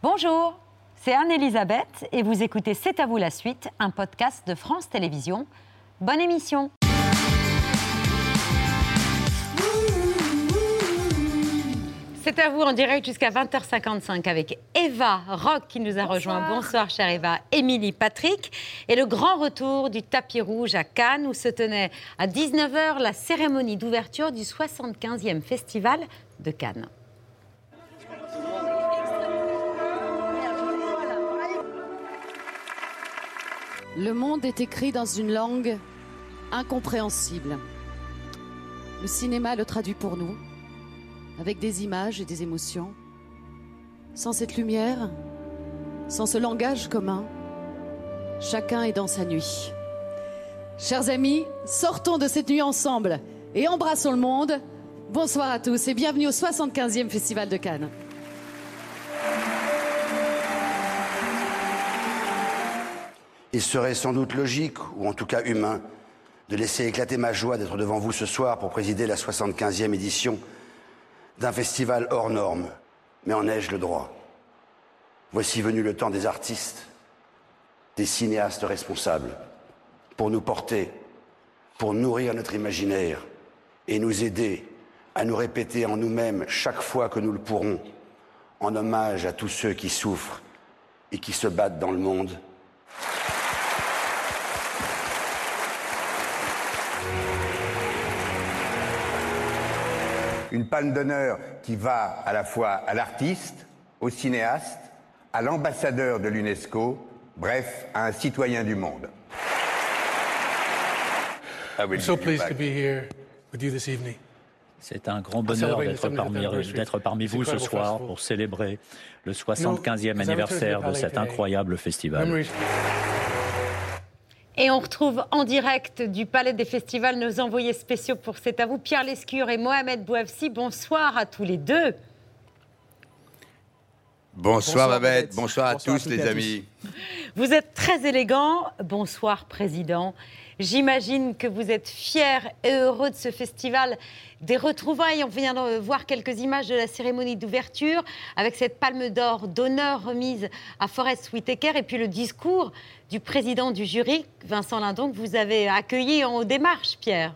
Bonjour, c'est Anne-Elisabeth et vous écoutez C'est à vous la suite, un podcast de France Télévisions. Bonne émission C'est à vous en direct jusqu'à 20h55 avec Eva Rock qui nous a rejoint. Bonsoir chère Eva, Émilie Patrick et le grand retour du tapis rouge à Cannes où se tenait à 19h la cérémonie d'ouverture du 75e festival de Cannes. Le monde est écrit dans une langue incompréhensible. Le cinéma le traduit pour nous, avec des images et des émotions. Sans cette lumière, sans ce langage commun, chacun est dans sa nuit. Chers amis, sortons de cette nuit ensemble et embrassons le monde. Bonsoir à tous et bienvenue au 75e Festival de Cannes. Il serait sans doute logique, ou en tout cas humain, de laisser éclater ma joie d'être devant vous ce soir pour présider la 75e édition d'un festival hors norme. Mais en ai-je le droit? Voici venu le temps des artistes, des cinéastes responsables, pour nous porter, pour nourrir notre imaginaire et nous aider à nous répéter en nous-mêmes chaque fois que nous le pourrons, en hommage à tous ceux qui souffrent et qui se battent dans le monde une palme d'honneur qui va à la fois à l'artiste, au cinéaste, à l'ambassadeur de l'UNESCO, bref, à un citoyen du monde. I'm so pleased to be here with you this evening. C'est un grand bonheur d'être parmi, d'être parmi vous ce soir pour célébrer le 75e anniversaire de cet incroyable festival. Et on retrouve en direct du Palais des Festivals nos envoyés spéciaux pour C'est à vous, Pierre Lescure et Mohamed Bouafsi. Bonsoir à tous les deux. Bonsoir, Babette, bonsoir, à tous les amis. Vous êtes très élégant. Bonsoir Président. J'imagine que vous êtes fiers et heureux de ce festival des retrouvailles. On vient de voir quelques images de la cérémonie d'ouverture avec cette palme d'or d'honneur remise à Forest Whitaker et puis le discours du président du jury, Vincent Lindon, que vous avez accueilli en démarche, Pierre.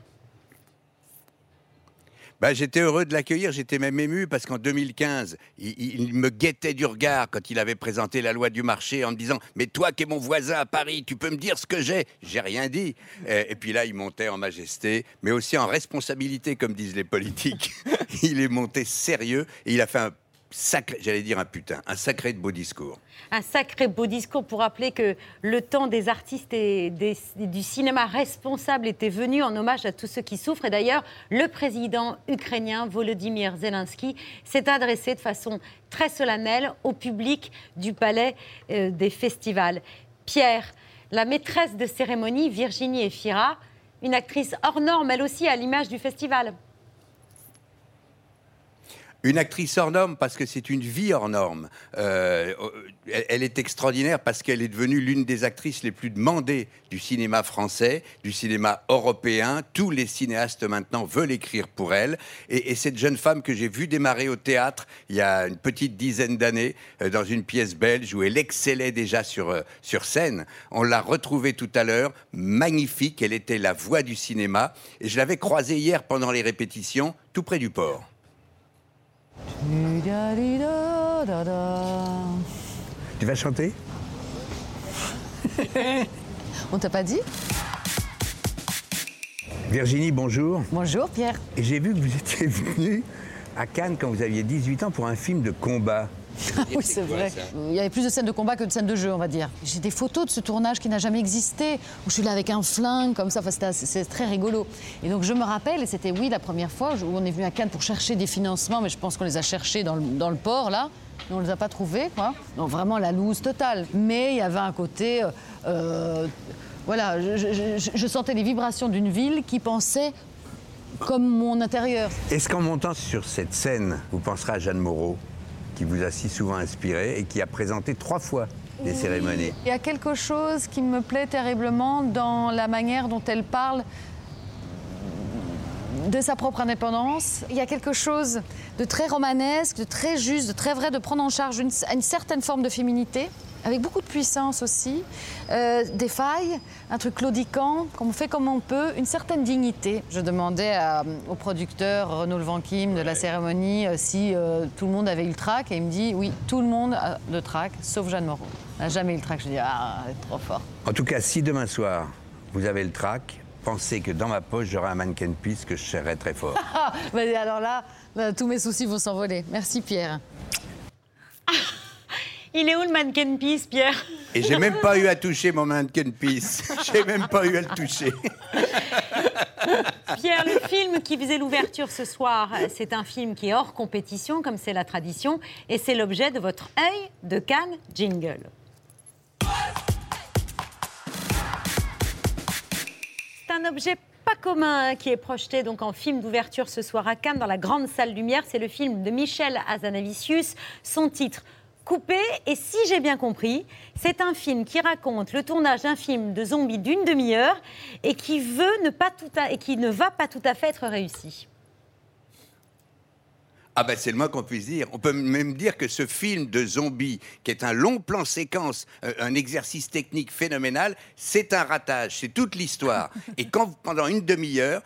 Bah, j'étais heureux de l'accueillir, j'étais même ému parce qu'en 2015, il, me guettait du regard quand il avait présenté la loi du marché en me disant Mais toi qui es mon voisin à Paris, tu peux me dire ce que j'ai? J'ai rien dit. Et, puis là, il montait en majesté, mais aussi en responsabilité, comme disent les politiques. il est monté sérieux et il a fait un sacré, j'allais dire un putain, un sacré beau discours. Un sacré beau discours pour rappeler que le temps des artistes et du cinéma responsable était venu en hommage à tous ceux qui souffrent. Et d'ailleurs, le président ukrainien Volodymyr Zelensky s'est adressé de façon très solennelle au public du palais euh, des festivals. Pierre, la maîtresse de cérémonie, Virginie Efira, une actrice hors norme, elle aussi, à l'image du festival. Une actrice hors norme parce que c'est une vie hors norme. Euh, elle, est extraordinaire parce qu'elle est devenue l'une des actrices les plus demandées du cinéma français, du cinéma européen. Tous les cinéastes maintenant veulent écrire pour elle. Et, cette jeune femme que j'ai vue démarrer au théâtre il y a une petite dizaine d'années euh, dans une pièce belge où elle excellait déjà sur, euh, sur scène, on l'a retrouvée tout à l'heure, magnifique. Elle était la voix du cinéma. Et je l'avais croisée hier pendant les répétitions, tout près du port. Tu vas chanter? On t'a pas dit? Virginie, bonjour. Bonjour Pierre. Et j'ai vu que vous étiez venu à Cannes quand vous aviez 18 ans pour un film de combat. Oui, c'est vrai. Il y avait plus de scènes de combat que de scènes de jeu, on va dire. J'ai des photos de ce tournage qui n'a jamais existé, où je suis là avec un flingue, comme ça. Enfin, c'est très rigolo. Et donc, je me rappelle, et c'était, oui, la première fois où on est venu à Cannes pour chercher des financements, mais je pense qu'on les a cherchés dans le, port, là. Mais on ne les a pas trouvés, quoi. Donc, vraiment la loose totale. Mais il y avait un côté. Euh, euh, voilà, je, sentais les vibrations d'une ville qui pensait comme mon intérieur. Est-ce qu'en montant sur cette scène, vous penserez à Jeanne Moreau? Qui vous a si souvent inspiré et qui a présenté trois fois des cérémonies. Il y a quelque chose qui me plaît terriblement dans la manière dont elle parle de sa propre indépendance. Il y a quelque chose de très romanesque, de très juste, de très vrai, de prendre en charge une, une certaine forme de féminité avec beaucoup de puissance aussi, euh, des failles, un truc claudiquant, qu'on fait comme on peut, une certaine dignité. Je demandais au producteur Renaud Levanquim de la cérémonie euh, si euh, tout le monde avait eu le trac et il me dit oui, tout le monde a le trac, sauf Jeanne Moreau. Elle n'a jamais eu le trac. Je dis ah, elle est trop fort. En tout cas, si demain soir vous avez le trac, pensez que dans ma poche j'aurai un mannequin piece que je serrerai très fort. alors là, tous mes soucis vont s'envoler. Merci Pierre. Il est où le mannequin piece, Pierre Et j'ai même pas eu à toucher mon mannequin piece. J'ai même pas eu à le toucher. Pierre, le film qui faisait l'ouverture ce soir, c'est un film qui est hors compétition, comme c'est la tradition, et c'est l'objet de votre œil de Cannes Jingle. C'est un objet pas commun hein, qui est projeté donc en film d'ouverture ce soir à Cannes dans la grande salle lumière. C'est le film de Michel Azanavicius. Son titre coupé. Et si j'ai bien compris, c'est un film qui raconte le tournage d'un film de zombies d'une demi-heure et qui veut ne pas tout et qui ne va pas tout à fait être réussi. Ah ben c'est le moins qu'on puisse dire. On peut même dire que ce film de zombies, qui est un long plan séquence, euh, un exercice technique phénoménal, c'est un ratage, c'est toute l'histoire. Et quand pendant une demi-heure,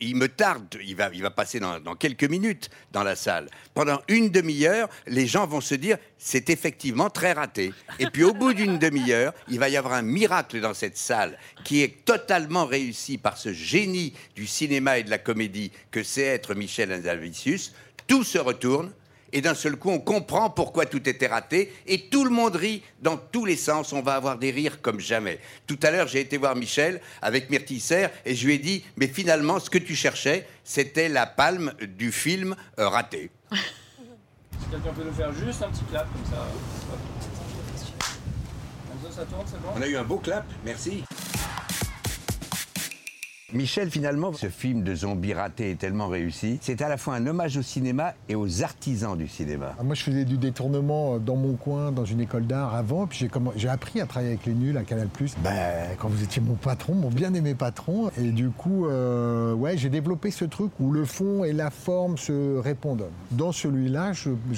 il me tarde, il va, il va passer dans, dans quelques minutes dans la salle. Pendant une demi-heure, les gens vont se dire c'est effectivement très raté. Et puis au bout d'une demi-heure, il va y avoir un miracle dans cette salle qui est totalement réussi par ce génie du cinéma et de la comédie que c'est être Michel Anzalvicius tout se retourne et d'un seul coup, on comprend pourquoi tout était raté et tout le monde rit dans tous les sens. On va avoir des rires comme jamais. Tout à l'heure, j'ai été voir Michel avec Myrtille et je lui ai dit Mais finalement, ce que tu cherchais, c'était la palme du film euh, raté. Si quelqu'un peut nous faire juste un petit clap comme ça. ça tourne, c'est bon? On a eu un beau clap, merci. Michel, finalement, ce film de zombies raté est tellement réussi. C'est à la fois un hommage au cinéma et aux artisans du cinéma. Ah, moi, je faisais du détournement euh, dans mon coin, dans une école d'art avant. Puis j'ai appris à travailler avec les nuls à Canal+. Ben, quand vous étiez mon patron, mon bien-aimé patron. Et du coup, euh, ouais, j'ai développé ce truc où le fond et la forme se répondent. Dans celui-là,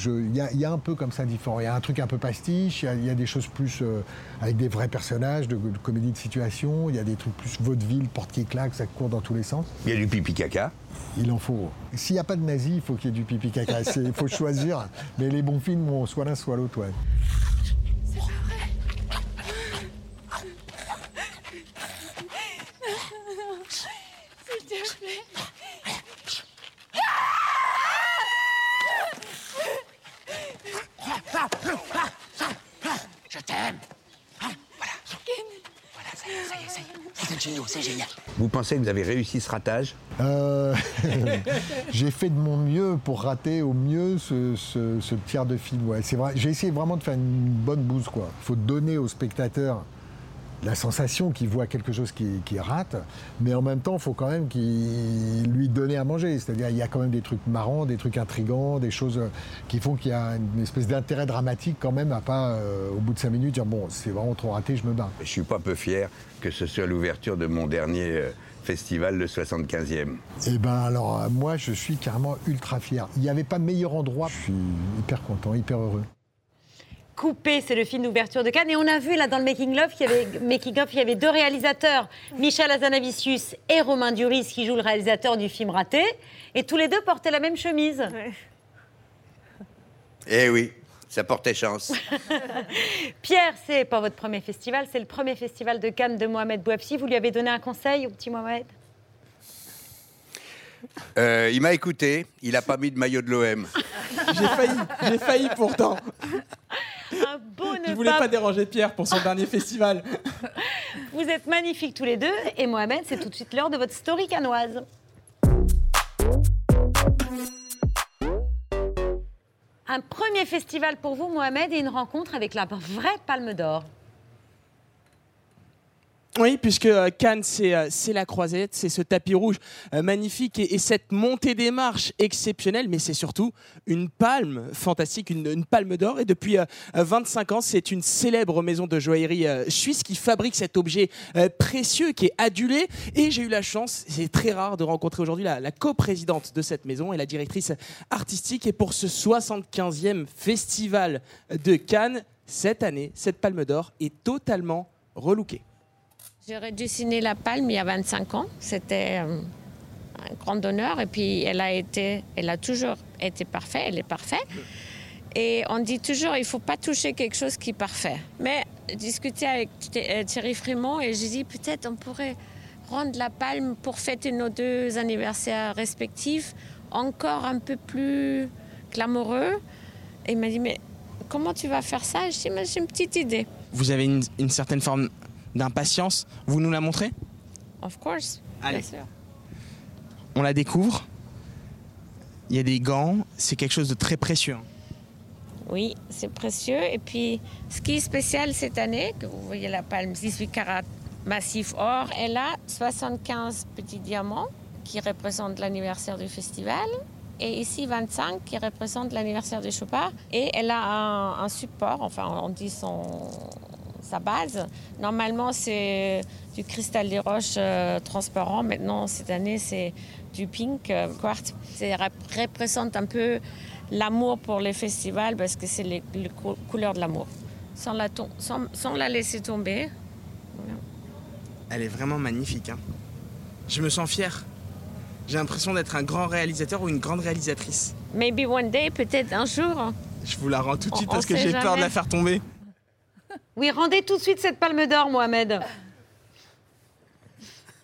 il y, a un peu comme ça différent. Il y a un truc un peu pastiche, il y, a des choses plus euh, avec des vrais personnages, de, comédie de situation. Il y a des trucs plus vaudeville, porte qui claque, court dans tous les sens. Il y a du pipi caca. Il en faut. S'il n'y a pas de nazis, il faut qu'il y ait du pipi caca. Il faut choisir. Mais les bons films, vont soit l'un, soit l'autre, ouais. Pas vrai. S'il te plaît. Je t'aime. c'est génial. Vous pensez que vous avez réussi ce ratage? Euh, J'ai fait de mon mieux pour rater au mieux ce, tiers de film. Ouais, c'est vrai. J'ai essayé vraiment de faire une bonne bouse. Il faut donner au spectateur la sensation qu'il voit quelque chose qui, rate, mais en même temps, il faut quand même qu'il lui donne à manger. C'est-à-dire, il y a quand même des trucs marrants, des trucs intrigants, des choses euh, qui font qu'il y a une espèce d'intérêt dramatique quand même à pas, euh, au bout de cinq minutes, dire bon, c'est vraiment trop raté, je me bats. Je suis pas peu fier que ce soit l'ouverture de mon dernier euh, festival, le 75e. Eh ben alors, moi, je suis carrément ultra fier. Il n'y avait pas meilleur endroit. Je suis hyper content, hyper heureux. Coupé, c'est le film d'ouverture de Cannes. Et on a vu là dans le Making of, il y avait, making of, il y avait deux réalisateurs, Michel Azanavicius et Romain Duris, qui joue le réalisateur du film raté. Et tous les deux portaient la même chemise. Eh oui, ça portait chance. Pierre, c'est pas votre premier festival, c'est le premier festival de Cannes de Mohamed Bouabsi. Vous lui avez donné un conseil au petit Mohamed? Euh, il m'a écouté, il n'a pas mis de maillot de l'OM. j'ai failli, j'ai failli pourtant. Un beau ne voulais pas... déranger Pierre pour son dernier festival. Vous êtes magnifiques tous les deux et Mohamed, c'est tout de suite l'heure de votre story canoise. Un premier festival pour vous, Mohamed, et une rencontre avec la vraie Palme d'Or. Oui, puisque euh, Cannes, euh, c'est la croisette, c'est ce tapis rouge euh, magnifique et, cette montée des marches exceptionnelle, mais c'est surtout une palme fantastique, une, palme d'or. Et depuis 25 ans, c'est une célèbre maison de joaillerie suisse qui fabrique cet objet précieux qui est adulé. Et j'ai eu la chance, c'est très rare de rencontrer aujourd'hui la, la coprésidente de cette maison et la directrice artistique. Et pour ce 75e festival de Cannes, cette année, cette palme d'or est totalement relookée. J'aurais dessiné la palme il y a 25 ans. C'était euh, un grand honneur. Et puis, elle a, été, elle a toujours été parfaite. Elle est parfaite. Et on dit toujours, il ne faut pas toucher quelque chose qui est parfait. Mais discuter avec euh, Thierry Frémont et j'ai dit, peut-être on pourrait rendre la palme pour fêter nos deux anniversaires respectifs encore un peu plus glamoureux. Et il m'a dit, mais comment tu vas faire ça? Je dis, j'ai une petite idée. Vous avez une certaine forme d'impatience. Vous nous la montrez? Of course. Allez. Bien sûr. On la découvre. Il y a des gants. C'est quelque chose de très précieux. Hein. Oui, c'est précieux. Et puis, ce qui est spécial cette année, que vous voyez la palme 18 carats massif or, elle a 75 petits diamants qui représentent l'anniversaire du festival. Et ici, 25 qui représentent l'anniversaire du Chopard. Et elle a un, un, support, enfin, on dit son, sa base. Normalement, c'est du cristal des roches euh, transparent. Maintenant, cette année, c'est du pink euh, quartz. Ça représente un peu l'amour pour les festivals parce que c'est les, couleurs de l'amour. Sans la, sans, la laisser tomber. Elle est vraiment magnifique. Hein. Je me sens fier. J'ai l'impression d'être un grand réalisateur ou une grande réalisatrice. Maybe one day, peut-être un jour. Je vous la rends tout de suite parce que j'ai peur de la faire tomber. Oui, rendez tout de suite cette palme d'or, Mohamed.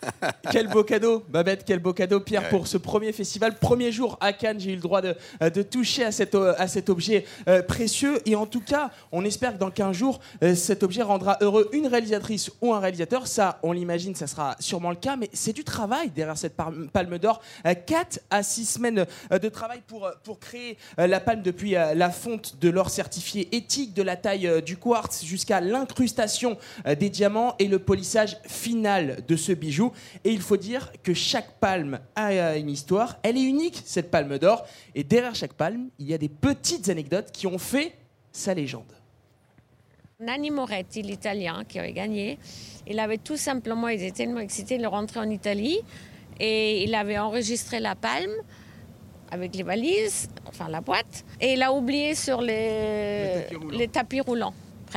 quel beau cadeau, Babette, quel beau cadeau, Pierre, pour ce premier festival. Premier jour à Cannes, j'ai eu le droit de, de toucher à, cette, à cet objet euh, précieux. Et en tout cas, on espère que dans 15 jours, euh, cet objet rendra heureux une réalisatrice ou un réalisateur. Ça, on l'imagine, ça sera sûrement le cas, mais c'est du travail derrière cette palme d'or. 4 euh, à 6 semaines de travail pour, pour créer la palme depuis la fonte de l'or certifié éthique, de la taille du quartz jusqu'à l'incrustation des diamants et le polissage final de ce bijou. Et il faut dire que chaque palme a une histoire. Elle est unique, cette palme d'or. Et derrière chaque palme, il y a des petites anecdotes qui ont fait sa légende. Nanni Moretti, l'italien qui avait gagné, il avait tout simplement, il était tellement excité de rentrer en Italie et il avait enregistré la palme avec les valises, enfin la boîte, et il a oublié sur les, les tapis roulants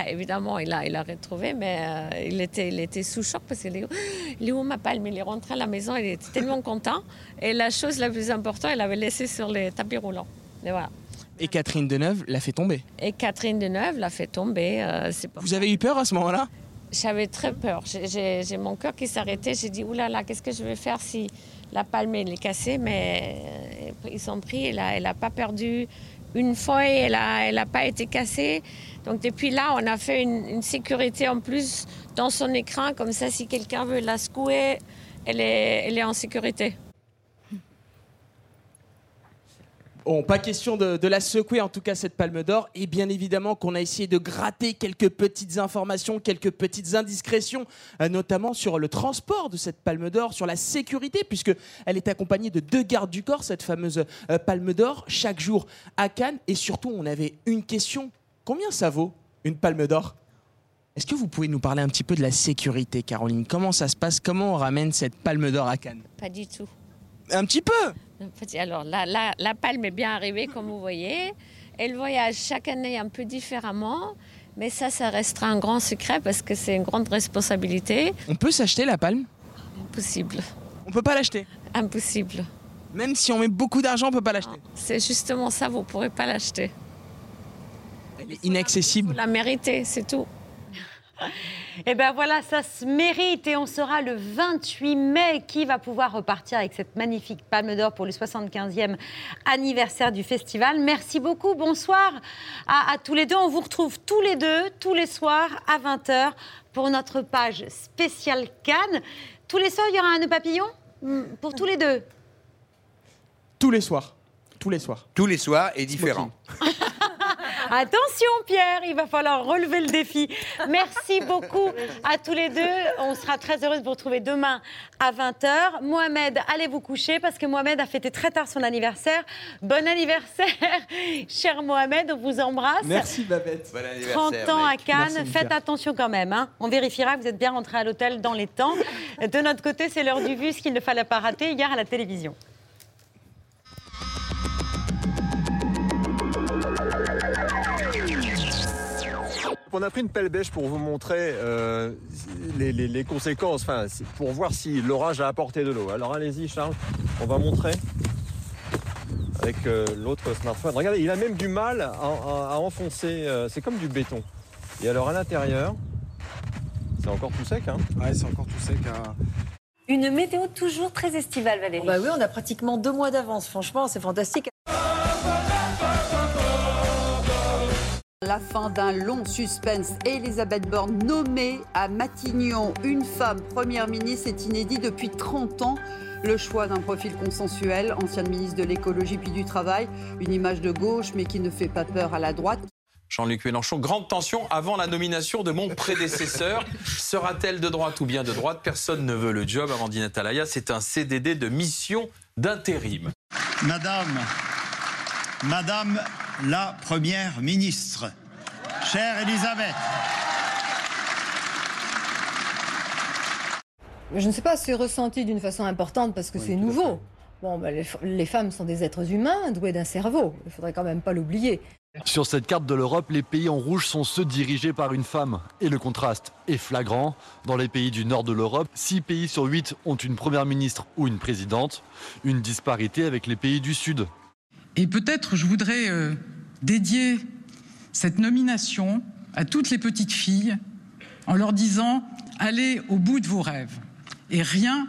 évidemment, il a, il a retrouvé, mais euh, il, était, il était sous choc parce qu'il est, il est où ma palme Il est rentré à la maison, il était tellement content. Et la chose la plus importante, il avait laissé sur les tapis roulants. Et voilà. Et Catherine Deneuve l'a fait tomber. Et Catherine Deneuve l'a fait tomber. Euh, Vous avez eu peur à ce moment-là? J'avais très peur. J'ai mon cœur qui s'arrêtait. J'ai dit, oulala, là là, qu'est-ce que je vais faire si la palme est cassée? Mais euh, ils sont pris. Elle n'a pas perdu une feuille, elle n'a elle a pas été cassée. Donc depuis là, on a fait une, sécurité en plus dans son écran, comme ça, si quelqu'un veut la secouer, elle est, elle est en sécurité. Bon, pas question de, la secouer, en tout cas, cette palme d'or. Et bien évidemment qu'on a essayé de gratter quelques petites informations, quelques petites indiscrétions, euh, notamment sur le transport de cette palme d'or, sur la sécurité, puisqu'elle est accompagnée de deux gardes du corps, cette fameuse euh, palme d'or, chaque jour à Cannes. Et surtout, on avait une question Combien ça vaut une palme d'or? Est-ce que vous pouvez nous parler un petit peu de la sécurité, Caroline? Comment ça se passe? Comment on ramène cette palme d'or à Cannes? Pas du tout. Un petit peu Alors, la, la, palme est bien arrivée, comme vous voyez. Elle voyage chaque année un peu différemment. Mais ça, ça restera un grand secret parce que c'est une grande responsabilité. On peut s'acheter la palme? Impossible. On peut pas l'acheter? Impossible. Même si on met beaucoup d'argent, on peut pas l'acheter C'est justement ça, vous pourrez pas l'acheter inaccessible. Vous la méritez, c'est tout. Et ben voilà, ça se mérite et on sera le 28 mai qui va pouvoir repartir avec cette magnifique palme d'or pour le 75e anniversaire du festival? Merci beaucoup, bonsoir à, tous les deux. On vous retrouve tous les deux, tous les soirs à 20h pour notre page spéciale Cannes. Tous les soirs, il y aura un nœud papillon? Hmm, pour tous les deux? Tous les soirs. Tous les soirs. Tous les soirs et différents. Attention Pierre, il va falloir relever le défi. Merci beaucoup à tous les deux. On sera très heureuse de vous retrouver demain à 20h. Mohamed, allez vous coucher parce que Mohamed a fêté très tard son anniversaire. Bon anniversaire, cher Mohamed, on vous embrasse. Merci Babette. Bon anniversaire. 30 ans à Cannes, Merci, faites attention quand même. hein. On vérifiera que vous êtes bien rentré à l'hôtel dans les temps. De notre côté, c'est l'heure du vu, ce qu'il ne fallait pas rater hier à la télévision. On a pris une pelle bêche pour vous montrer euh, les, les- les conséquences, enfin, pour voir si l'orage a apporté de l'eau. Alors allez-y Charles, on va montrer avec euh, l'autre smartphone. Regardez, il a même du mal à, à- à enfoncer, euh, c'est comme du béton. Et alors à l'intérieur, c'est encore tout sec. Hein Ouais, c'est encore tout sec. Une météo toujours très estivale, Valérie. Bah oui, on a pratiquement deux mois d'avance. Franchement, c'est fantastique. La fin d'un long suspense. Elisabeth Borne nommée à Matignon. Une femme première ministre est inédit depuis 30 ans. Le choix d'un profil consensuel, ancienne ministre de l'écologie puis du travail. Une image de gauche mais qui ne fait pas peur à la droite. Jean-Luc Mélenchon, grande tension avant la nomination de mon prédécesseur. Sera-t-elle de droite ou bien de droite? Personne ne veut le job. Amandine Atalaya, c'est un CDD de mission d'intérim. Madame, Madame la Première ministre, chère Elisabeth, Je ne sais pas, c'est ressenti d'une façon importante parce que c'est nouveau. Bon, bah, les, les femmes sont des êtres humains doués d'un cerveau. Il faudrait quand même pas l'oublier. Sur cette carte de l'Europe, les pays en rouge sont ceux dirigés par une femme. Et le contraste est flagrant. Dans les pays du nord de l'Europe, 6 pays sur 8 ont une première ministre ou une présidente. Une disparité avec les pays du sud. Et peut-être je voudrais euh, dédier cette nomination à toutes les petites filles en leur disant allez au bout de vos rêves. Et rien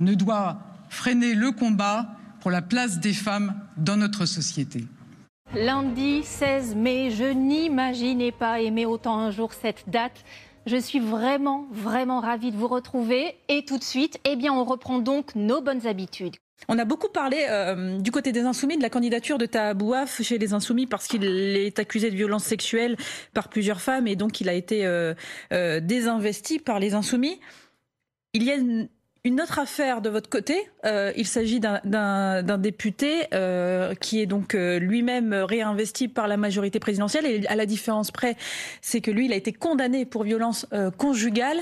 ne doit freiner le combat pour la place des femmes dans notre société. Lundi 16 mai, je n'imaginais pas aimer autant un jour cette date. Je suis vraiment, vraiment ravie de vous retrouver. Et tout de suite, eh bien, on reprend donc nos bonnes habitudes. On a beaucoup parlé euh, du côté des Insoumis de la candidature de Tahabouaf chez les Insoumis parce qu'il est accusé de violence sexuelle par plusieurs femmes et donc il a été euh, euh, désinvesti par les Insoumis. Il y a une, une autre affaire de votre côté. Il s'agit d'un- député qui est donc lui-même réinvesti par la majorité présidentielle et à la différence près, c'est que lui, il a été condamné pour violence conjugale.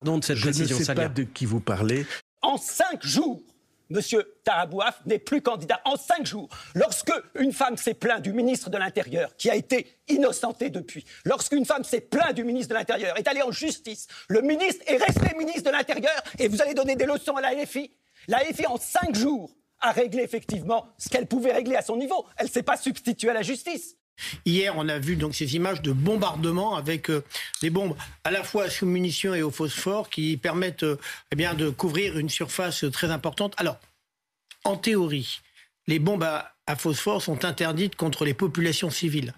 Pardon de cette Je ne sais Salia. pas de qui vous parlez. En cinq jours, Monsieur Tarabouaf n'est plus candidat. En cinq jours, lorsque une femme s'est plainte du ministre de l'Intérieur, qui a été innocenté depuis, lorsqu'une femme s'est plainte du ministre de l'Intérieur, est allée en justice, le ministre est resté ministre de l'Intérieur, et vous allez donner des leçons à la LFI La LFI, en cinq jours, a réglé effectivement ce qu'elle pouvait régler à son niveau. Elle ne s'est pas substituée à la justice. Hier, on a vu donc ces images de bombardement avec euh, des bombes à la fois sous munitions et au phosphore qui permettent euh, eh bien, de couvrir une surface très importante. Alors, en théorie, les bombes à, à phosphore sont interdites contre les populations civiles,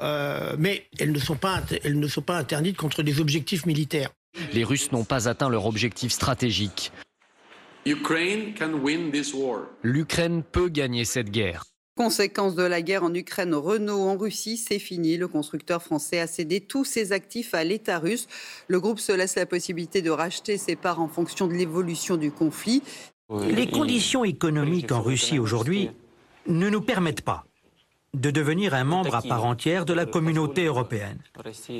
Euh, mais elles ne, sont pas, elles ne sont pas interdites contre des objectifs militaires. Les Russes n'ont pas atteint leur objectif stratégique. L'Ukraine peut gagner cette guerre. Conséquence de la guerre en Ukraine, Renault en Russie, c'est fini. Le constructeur français a cédé tous ses actifs à l'État russe. Le groupe se laisse la possibilité de racheter ses parts en fonction de l'évolution du conflit. Les conditions économiques en Russie aujourd'hui ne nous permettent pas de devenir un membre à part entière de la communauté européenne.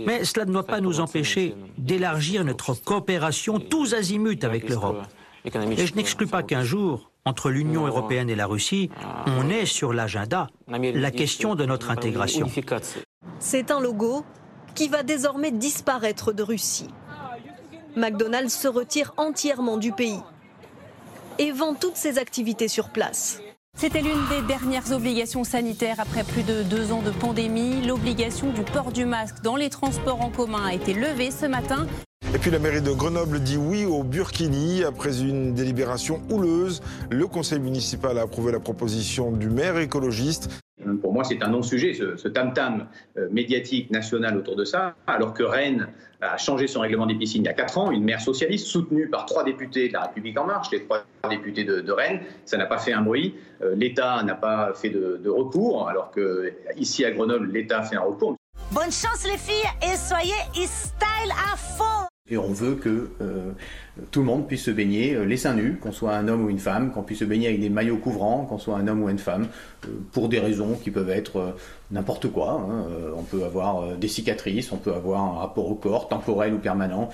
Mais cela ne doit pas nous empêcher d'élargir notre coopération tous azimuts avec l'Europe. Et je n'exclus pas qu'un jour, entre l'Union européenne et la Russie, on ait sur l'agenda la question de notre intégration. C'est un logo qui va désormais disparaître de Russie. McDonald's se retire entièrement du pays et vend toutes ses activités sur place. C'était l'une des dernières obligations sanitaires après plus de deux ans de pandémie. L'obligation du port du masque dans les transports en commun a été levée ce matin. Et puis la mairie de Grenoble dit oui au Burkini. Après une délibération houleuse, le conseil municipal a approuvé la proposition du maire écologiste. Pour moi, c'est un non-sujet, ce ce tam-tam euh, médiatique national autour de ça, alors que Rennes a changé son règlement des piscines il y a 4 ans, une maire socialiste soutenue par trois députés de la République En Marche, les trois député de, Rennes, ça n'a pas fait un bruit. Euh, L'État n'a pas fait de, de recours, alors que ici à Grenoble, l'État fait un recours. Bonne chance les filles et soyez style à fond et on veut que euh, tout le monde puisse se baigner euh, les seins nus, qu'on soit un homme ou une femme, qu'on puisse se baigner avec des maillots couvrants, qu'on soit un homme ou une femme, euh, pour des raisons qui peuvent être n'importe quoi. Hein. on peut avoir des cicatrices, on peut avoir un rapport au corps, temporel ou permanent,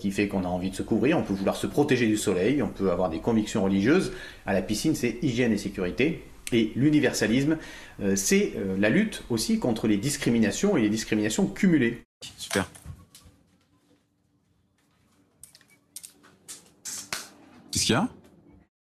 qui fait qu'on a envie de se couvrir, on peut vouloir se protéger du soleil, on peut avoir des convictions religieuses. À la piscine, c'est hygiène et sécurité. Et l'universalisme, c'est la lutte aussi contre les discriminations et les discriminations cumulées. Super. Qu'il y a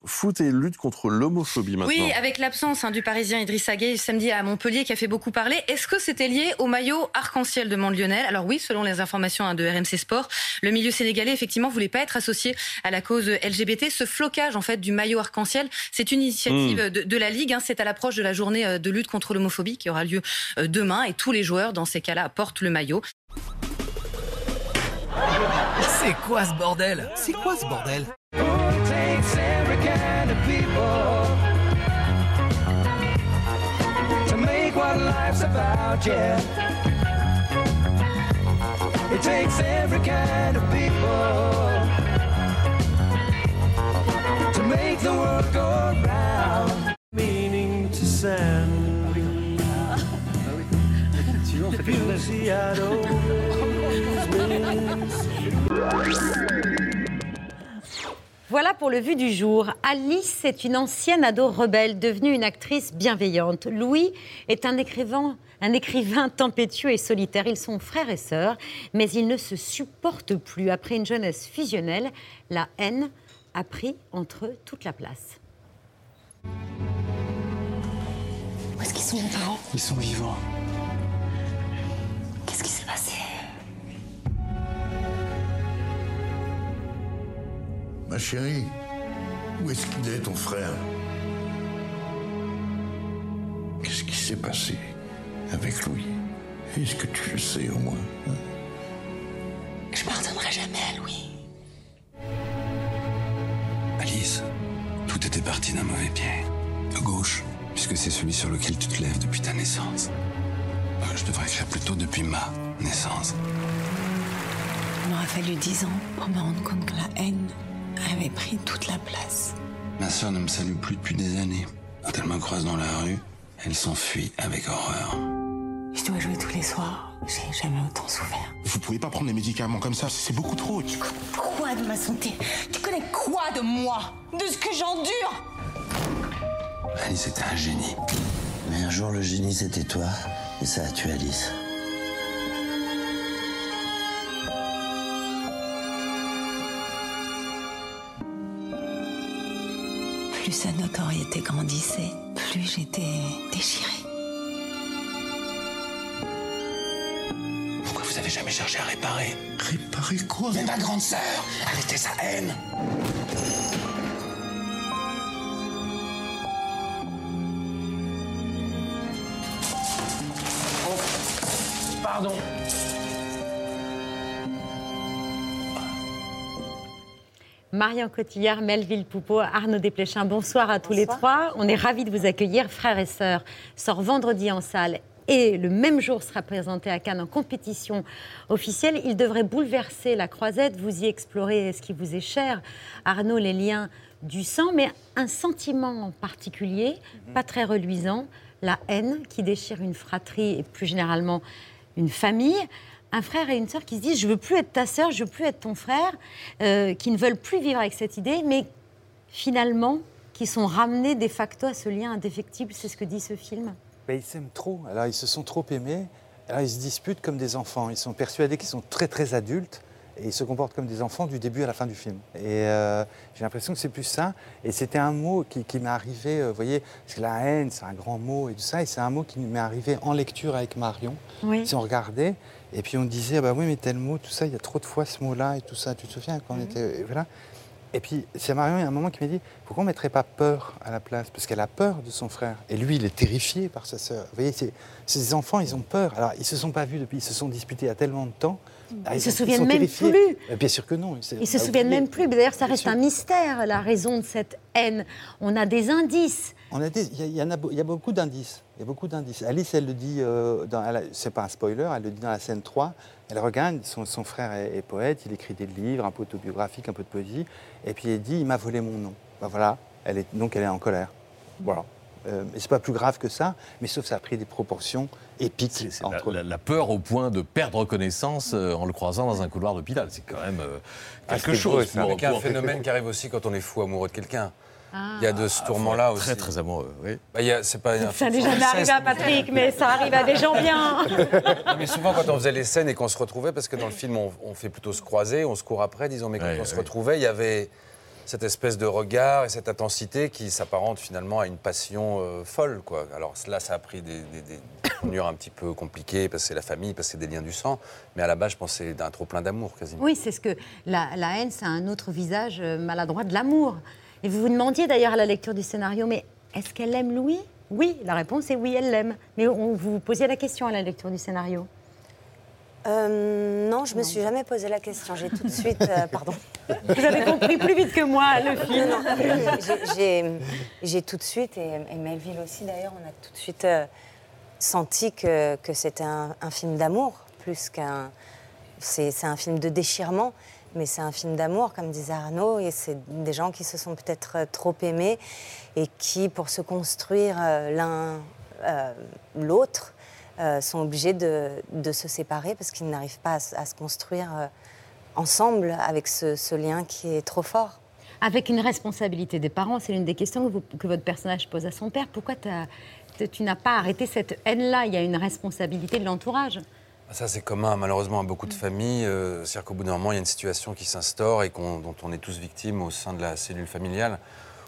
Foot et lutte contre l'homophobie maintenant. Oui, avec l'absence hein, du Parisien Idriss Gueye samedi à Montpellier qui a fait beaucoup parler. Est-ce que c'était lié au maillot arc-en-ciel de Lionel Alors oui, selon les informations hein, de RMC Sport, le milieu sénégalais effectivement voulait pas être associé à la cause LGBT. Ce flocage en fait du maillot arc-en-ciel, c'est une initiative hmm. de, la Ligue. Hein. c'est à l'approche de la journée euh, de lutte contre l'homophobie qui aura lieu euh, demain et tous les joueurs dans ces cas-là portent le maillot. C'est quoi ce bordel? C'est quoi ce bordel? To make what life's about, yeah. It takes every kind of people to make the world go round. Meaning to send. Beauty I'd always Voilà pour le vu du jour. Alice est une ancienne ado rebelle devenue une actrice bienveillante. Louis est un écrivain, un écrivain tempétueux et solitaire. Ils sont frères et sœurs, mais ils ne se supportent plus. Après une jeunesse fusionnelle, la haine a pris entre eux toute la place. Où est-ce qu'ils sont, parents? Ils sont vivants. Ma chérie, où est-ce qu'il est, ton frère? Qu'est-ce qui s'est passé avec Louis Est-ce que tu le sais au moins? Hein Je pardonnerai jamais à Louis. Alice, tout était parti d'un mauvais pied. De gauche, puisque c'est celui sur lequel tu te lèves depuis ta naissance. Euh, je devrais faire plutôt depuis ma naissance. Il m'aura fallu dix ans pour me rendre compte que la haine avait pris toute la place. Ma soeur ne me salue plus depuis des années. Quand elle me croise dans la rue, elle s'enfuit avec horreur. Je dois jouer tous les soirs. J'ai jamais autant souffert. Vous pouvez pas prendre des médicaments comme ça, c'est beaucoup trop. Tu connais quoi de ma santé? Tu connais quoi de moi? De ce que j'endure? Alice c'était un génie. Mais un jour, le génie, c'était toi. Et ça a tué Alice. Plus sa notoriété grandissait, plus j'étais déchirée. Pourquoi vous avez jamais cherché à réparer? Réparer quoi? Mais ma grande sœur, arrêtez sa haine oh, Pardon. Marion Cotillard, Melville Poupeau, Arnaud Desplechin, bonsoir à tous les trois. On est ravis de vous accueillir. Frères et sœurs sort vendredi en salle et le même jour sera présenté à Cannes en compétition officielle. Il devrait bouleverser la croisette. Vous y explorez ce qui vous est cher, Arnaud, les liens du sang, mais un sentiment en particulier, mhm. pas très reluisant, la haine qui déchire une fratrie et plus généralement une famille un frère et une sœur qui se disent je veux plus être ta sœur, je veux plus être ton frère, euh, qui ne veulent plus vivre avec cette idée, mais finalement qui sont ramenés de facto à ce lien indéfectible. C'est ce que dit ce film. ils s'aiment trop. Alors ils se sont trop aimés. Alors ils se disputent comme des enfants. Ils sont persuadés qu'ils sont très très adultes et ils se comportent comme des enfants du début à la fin du film. Et euh, j'ai l'impression que c'est plus ça. Et c'était un mot qui, m'est arrivé, euh, vous voyez, parce que la haine, c'est un grand mot et tout ça, et c'est un mot qui m'est arrivé en lecture avec Marion. Si on regardait, et puis on disait, ah bah oui, mais tel mot, tout ça, il y a trop de fois ce mot-là et tout ça. Tu te souviens quand on mhm. était. Voilà. Et puis c'est Marion, il y a un moment qui m'a dit, pourquoi on ne mettrait pas peur à la place? Parce qu'elle a peur de son frère. Et lui, il est terrifié par sa sœur. Vous voyez, ces enfants, ils ont peur. Alors, ils ne se sont pas vus depuis, ils se sont disputés il y a tellement de temps Ah, Ils se souviennent même terrifiés. plus. Euh, Bien sûr que non. Ils se on a souviennent même plus. D'ailleurs, ça reste un mystère, la raison de cette haine. On a des indices. On a des- Il y, a- il y en a, beau- il y a beaucoup d'indices. Il y a beaucoup d'indices. Alice, elle le dit, euh, c'est pas un spoiler, elle le dit dans la scène 3. Elle regarde, son, son frère est, est poète, il écrit des livres, un peu autobiographiques, un peu de poésie. Et puis elle dit, il m'a volé mon nom. Ben voilà, elle est, donc elle est en colère. Voilà. Euh, c'est pas plus grave que ça, mais sauf que ça a pris des proportions épiques entre La, la peur au point de perdre connaissance euh, en le croisant dans un couloir d'hôpital. C'est quand même euh, Ah, quelque beau, chose. ça. pour- Avec un pour- phénomène qui arrive aussi quand on est fou amoureux de quelqu'un. Ah. Il y a de ce Ah, tourment-là aussi. Très, très amoureux, oui. Bah, y a- pas Ça n'est jamais arrivé à Patrick, mais ça arrive à des gens bien. Non, mais souvent, quand on faisait les scènes et qu'on se retrouvait, parce que dans le film, on, on fait plutôt se croiser, on se court après, disons, mais quand Ouais, on se retrouvait, il y avait cette espèce de regard et cette intensité qui s'apparente finalement à une passion euh, folle. Quoi. Alors là, ça a pris des, des, des tournures un petit peu compliquées, parce que c'est la famille, parce que c'est des liens du sang, mais à la base, je pensais d'un trop plein d'amour, quasiment. Oui, c'est ce que la, la haine, c'est un autre visage euh, maladroit de l'amour. Et vous vous demandiez d'ailleurs à la lecture du scénario, mais est-ce qu'elle aime Louis? Oui, la réponse est oui, elle l'aime. Mais on, vous vous posiez la question à la lecture du scénario. Euh, non, je me suis jamais posé la question. J'ai tout de suite. euh, pardon. Vous avez compris plus vite que moi le film. Non, non, j'ai- tout de suite, et, et Melville aussi d'ailleurs, on a tout de suite euh, senti que, que c'était un, un film d'amour, plus qu'un. C'est un film de déchirement, mais c'est un film d'amour, comme disait Arnaud, et c'est des gens qui se sont peut-être euh, trop aimés et qui, pour se construire euh, l'un euh, l'autre, sont obligés de, se séparer parce qu'ils n'arrivent pas à, se- construire ensemble avec ce, lien qui est trop fort. Avec une responsabilité des parents, c'est l'une des questions que, votre personnage pose à son père. Pourquoi tu n'as pas arrêté cette haine-là? Il y a une responsabilité de l'entourage. Ça, c'est commun, malheureusement, à beaucoup de familles. Euh, C'est-à-dire qu'au bout d'un moment, il y a une situation qui s'instaure et dont on est tous victimes au sein de la cellule familiale.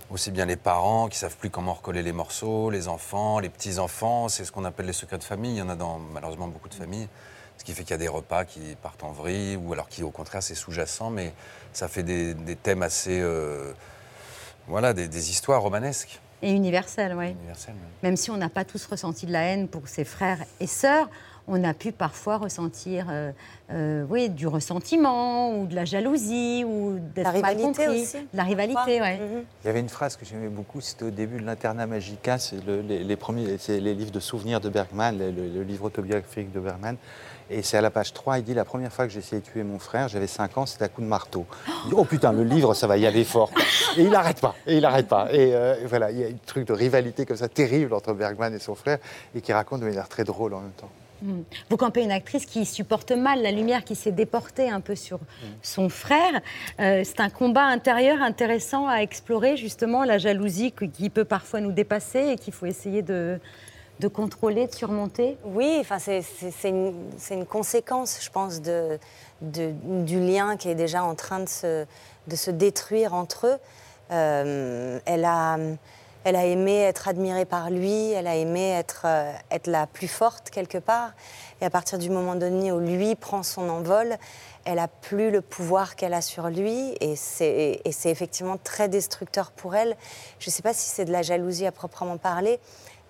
Aussi bien les parents qui savent plus comment recoller les morceaux, les enfants, les petits-enfants. C'est ce qu'on appelle les secrets de famille. Il y en a dans, malheureusement, beaucoup de familles. Ce qui fait qu'il y a des repas qui partent en vrille ou alors qui, au contraire, c'est sous-jacent. Mais ça fait des, des thèmes assez... euh, voilà, des, des histoires romanesques. Et universel, oui. Universelles, même. Même si on n'a pas tous ressenti de la haine pour ses frères et sœurs, on a pu parfois ressentir euh, euh, oui, du ressentiment ou de la jalousie ou d'être La mal rivalité compris. aussi, La rivalité, oui. Il y avait une phrase que j'aimais beaucoup, c'était au début de l'internat Magica, c'est le- les, les premiers, c'est les livres de souvenirs de Bergman, le, le- le livre autobiographique de Bergman. Et c'est à la page 3, il dit La première fois que j'ai essayé de tuer mon frère, j'avais 5 ans, c'était à coup de marteau. Il dit, oh putain, le livre, ça va y aller fort. Et il n'arrête pas, et il n'arrête pas. Et euh, voilà, il y a un truc de rivalité comme ça, terrible entre Bergman et son frère, et qui raconte de manière très drôle en même temps. Vous campez une actrice qui supporte mal la lumière qui s'est déportée un peu sur son frère. Euh, c'est un combat intérieur intéressant à explorer, justement, la jalousie qui- peut parfois nous dépasser et qu'il faut essayer de, de contrôler, de surmonter. Oui, enfin, c'est- une, une conséquence, je pense, de, de- du lien qui est déjà en train de se, de se détruire entre eux. Euh, elle, a, elle a aimé être admirée par lui, elle a aimé être, euh, être la plus forte quelque part. Et à partir du moment donné où lui prend son envol, elle a plus le pouvoir qu'elle a sur lui et c'est effectivement très destructeur pour elle. Je ne sais pas si c'est de la jalousie à proprement parler,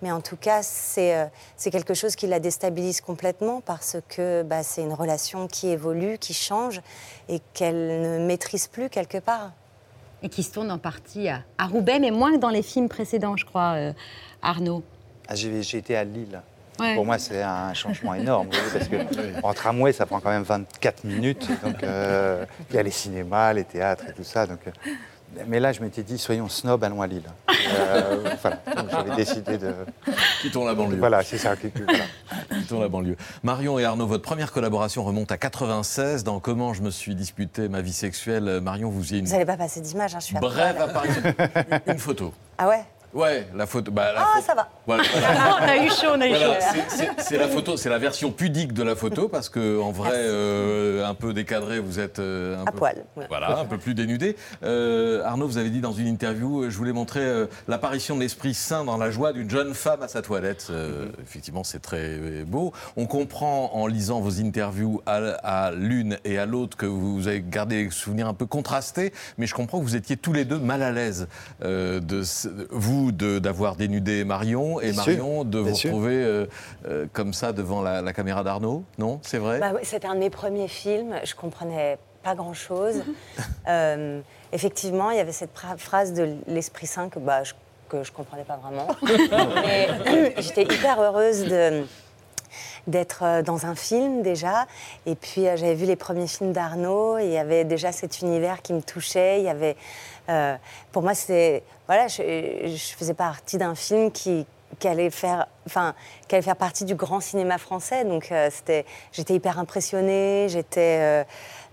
mais en tout cas, c'est euh, quelque chose qui la déstabilise complètement parce que bah, c'est une relation qui évolue, qui change et qu'elle ne maîtrise plus quelque part. Et qui se tourne en partie à, à Roubaix, mais moins que dans les films précédents, je crois, euh, Arnaud. Ah, j'ai été à Lille. Ouais. Pour moi, c'est un changement énorme, parce que en tramway, ça prend quand même 24 minutes. Donc, euh, il y a les cinémas, les théâtres et tout ça. Donc, euh, mais là, je m'étais dit, soyons snob, allons à Lille. Euh, voilà, donc j'avais décidé de. Quittons la banlieue. Voilà, c'est ça. voilà. Quittons la banlieue. Marion et Arnaud, votre première collaboration remonte à 96 dans Comment je me suis disputé ma vie sexuelle. Marion, vous faisiez une Vous n'allez pas passer d'image, hein, je suis à brève apparition. une photo. Ah ouais? Ouais, la photo. bah, la Ah, photo- ça va. Voilà. on a eu chaud, on a eu Voilà, chaud. c'est- la photo, c'est la version pudique de la photo parce que en vrai, euh, un peu décadré, vous êtes euh, un À peu, poil. Voilà, un peu plus dénudé. Euh, Arnaud, vous avez dit dans une interview, je voulais montrer l'apparition de l'esprit saint dans la joie d'une jeune femme à sa toilette. Effectivement, c'est très beau. On comprend en lisant vos interviews à, à l'une et à l'autre que vous avez gardé des souvenirs un peu contrastés, mais je comprends que vous étiez tous les deux mal à l'aise de vous vous de- d'avoir dénudé Marion et Bien Marion sûr, de vous retrouver euh, euh, comme ça devant la, la caméra d'Arnaud Non, c'est vrai? Bah C'était un de mes premiers films. Je comprenais pas grand-chose. Euh, effectivement, il y avait cette phrase de l'Esprit Saint que, bah, je, que je comprenais pas vraiment. J'étais hyper heureuse de d'être dans un film déjà et puis j'avais vu les premiers films d'Arnaud il y avait déjà cet univers qui me touchait il y avait euh, pour moi c'était voilà je, je faisais partie d'un film qui qui allait faire enfin qui allait faire partie du grand cinéma français. Donc euh, c'était j'étais hyper impressionnée j'étais euh,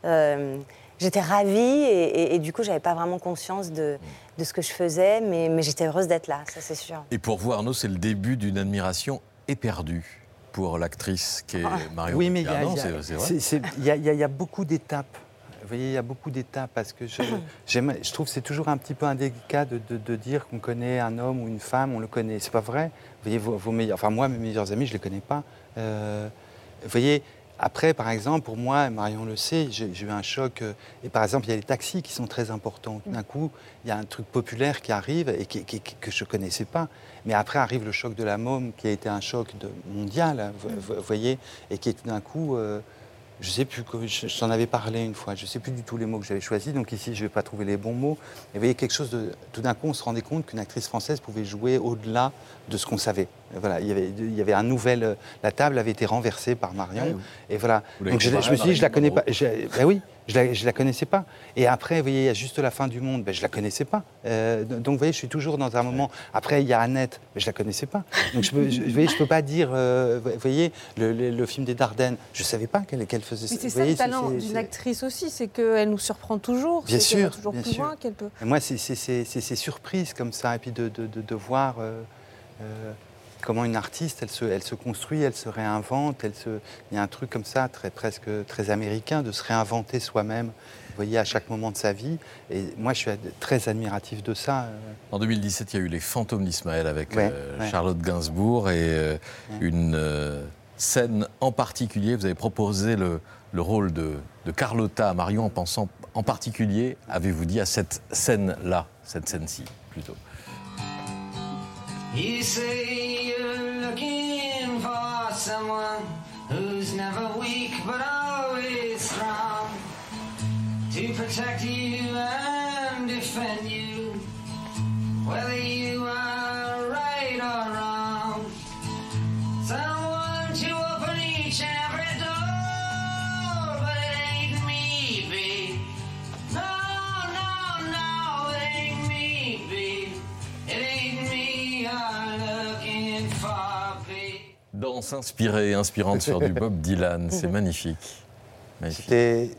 euh, j'étais ravie et, et- et du coup j'avais pas vraiment conscience de, de ce que je faisais mais, mais j'étais heureuse d'être là ça c'est sûr. Et pour vous, Arnaud, c'est le début d'une admiration éperdue pour l'actrice qui est Marion Oui, mais y, y c'est- c'est c'est- c'est- y il y a beaucoup d'étapes. Vous voyez, il y a beaucoup d'étapes parce que je, trouve que c'est toujours un petit peu indélicat de, de- de dire qu'on connaît un homme ou une femme, on le connaît. C'est pas vrai. Vous voyez, vos, vos meilleurs, enfin moi, mes meilleurs amis, je les connais pas. Euh, vous voyez, après, par exemple, pour moi, Marion le sait, j'ai eu un choc. euh, Et par exemple, il y a les taxis qui sont très importants. D'un coup, il y a un truc populaire qui arrive et qui, qui- qui- que je connaissais pas. Mais après arrive le choc de la môme, qui a été un choc de, mondial, vous, vous voyez, et qui est tout d'un coup. euh, je sais plus, que- je, je t'en avais parlé une fois, je sais plus du tout les mots que j'avais choisis, donc ici je vais pas trouver les bons mots. Et vous voyez, quelque chose de. Tout d'un coup, on se rendait compte qu'une actrice française pouvait jouer au-delà de ce qu'on savait. Voilà, il y, avait, il y avait un nouvel. euh, La table avait été renversée par Marion. Ah oui. Et voilà. Donc je, me suis dit, je la connais pas. Je- ben oui, je la, je la connaissais pas. Et après, vous voyez, il y a juste la fin du monde, ben, je la connaissais pas. Euh, donc vous voyez, je suis toujours dans un moment. Après, il y a Annette, mais je la connaissais pas. Donc je peux, je, vous voyez, je peux pas dire. euh, vous voyez, le, le- le film des Dardennes, je savais pas qu'elle qu'elle faisait Mais c'est ça le talent c'est- d'une actrice aussi, c'est qu'elle nous surprend toujours. Bien c'est qu'elle va sûr, toujours bien plus sûr. loin qu'elle peut. Et moi, c'est c'est- c'est- c'est ces surprises comme ça, et puis de, de- de- de voir euh, euh, comment une artiste, elle se, elle se construit, elle se réinvente. Elle se, il y a un truc comme ça, très, presque très américain, de se réinventer soi-même, vous voyez, à chaque moment de sa vie. Et moi, je suis très admiratif de ça. En 2017, il y a eu Les Fantômes d'Ismaël avec Ouais, euh, ouais. Charlotte Gainsbourg et euh, une euh, scène en particulier. Vous avez proposé le, le rôle de, de Carlotta à Marion en pensant en particulier, avez-vous dit, à cette scène-là, cette scène-ci plutôt? You say you're looking for someone who's never weak but always strong to protect you and defend you, whether you are right or wrong. Danse inspirée, inspirante sur du Bob Dylan, c'est magnifique. Magnifique. C'était.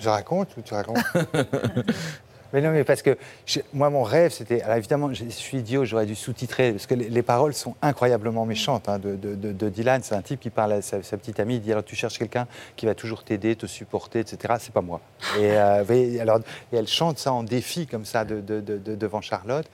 Je raconte ou tu racontes Mais non, mais parce que je- moi, mon rêve, c'était. Alors évidemment, je suis idiot, j'aurais dû sous-titrer, parce que les, les paroles sont incroyablement méchantes hein, de, de- de- de Dylan. C'est un type qui parle à sa, sa petite amie, il dit Alors tu cherches quelqu'un qui va toujours t'aider, te supporter, etc. C'est pas moi. Et, euh, vous voyez, alors, et elle chante ça en défi, comme ça, de- de- de- de- devant Charlotte.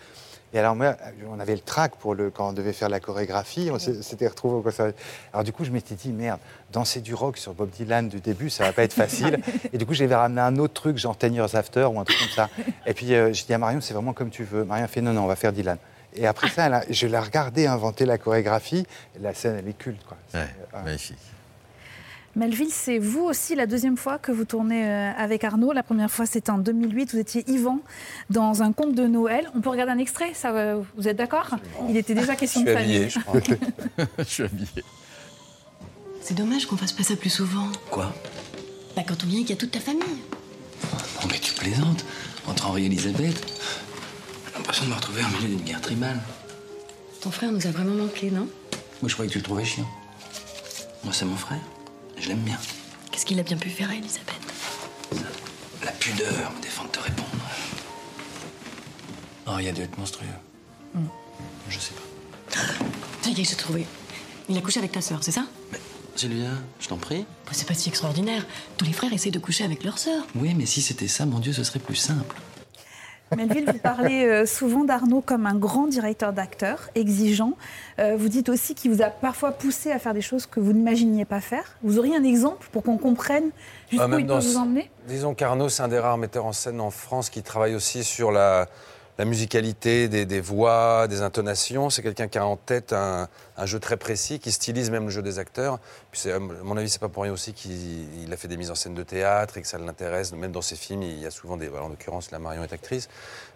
Et alors, moi, on avait le trac pour le, quand on devait faire la chorégraphie, on s'était retrouvés au conservatoire. Alors, du coup, je m'étais dit, merde, danser du rock sur Bob Dylan du début, ça va pas être facile. Et du coup, j'avais ramené un autre truc, genre Ten Years After ou un truc comme ça. Et puis, euh, j'ai dit à Marion, c'est vraiment comme tu veux. Marion a fait, non, non, on va faire Dylan. Et après ça, elle a- je l'ai regardé inventer la chorégraphie. La scène, elle est culte, quoi. Ouais, magnifique. Melville, c'est vous aussi la deuxième fois que vous tournez euh, avec Arnaud. La première fois, c'était en 2008. Vous étiez Yvan dans un conte de Noël. On peut regarder un extrait, ça, euh, vous êtes d'accord? Il était déjà question de famille. je suis habillé. C'est dommage qu'on fasse pas ça plus souvent. Quoi? Bah quand on vient, qu'il y a toute ta famille. Non, mais tu plaisantes. Entre Henri et Elisabeth, j'ai l'impression de me retrouver au milieu d'une guerre tribale. Ton frère nous a vraiment manqué, non? Moi, je croyais que tu le trouvais chiant. Moi, c'est mon frère. Je l'aime bien. Qu'est-ce qu'il a bien pu faire à Elisabeth? La pudeur me défend de te répondre. Henri a dû être monstrueux. Hmm. Je sais pas. Ça y est, j'ai trouvé. Il a couché avec ta sœur, c'est ça? Sylvia, je t'en prie. Bah, C'est pas si extraordinaire. Tous les frères essaient de coucher avec leur sœur. Oui, mais si c'était ça, mon Dieu, ce serait plus simple. Melville, vous parlez euh, souvent d'Arnaud comme un grand directeur d'acteurs, exigeant. Euh, vous dites aussi qu'il vous a parfois poussé à faire des choses que vous n'imaginiez pas faire. Vous auriez un exemple pour qu'on comprenne jusqu'où Ah, il peut vous emmener? Disons qu'Arnaud, c'est un des rares metteurs en scène en France qui travaille aussi sur la, la musicalité des, voix, des intonations. C'est quelqu'un qui a en tête un, jeu très précis, qui stylise même le jeu des acteurs. Puis à mon avis, c'est pas pour rien aussi qu'il il a fait des mises en scène de théâtre et que ça l'intéresse. Même dans ses films, il y a souvent des. en l'occurrence, la Marion est actrice.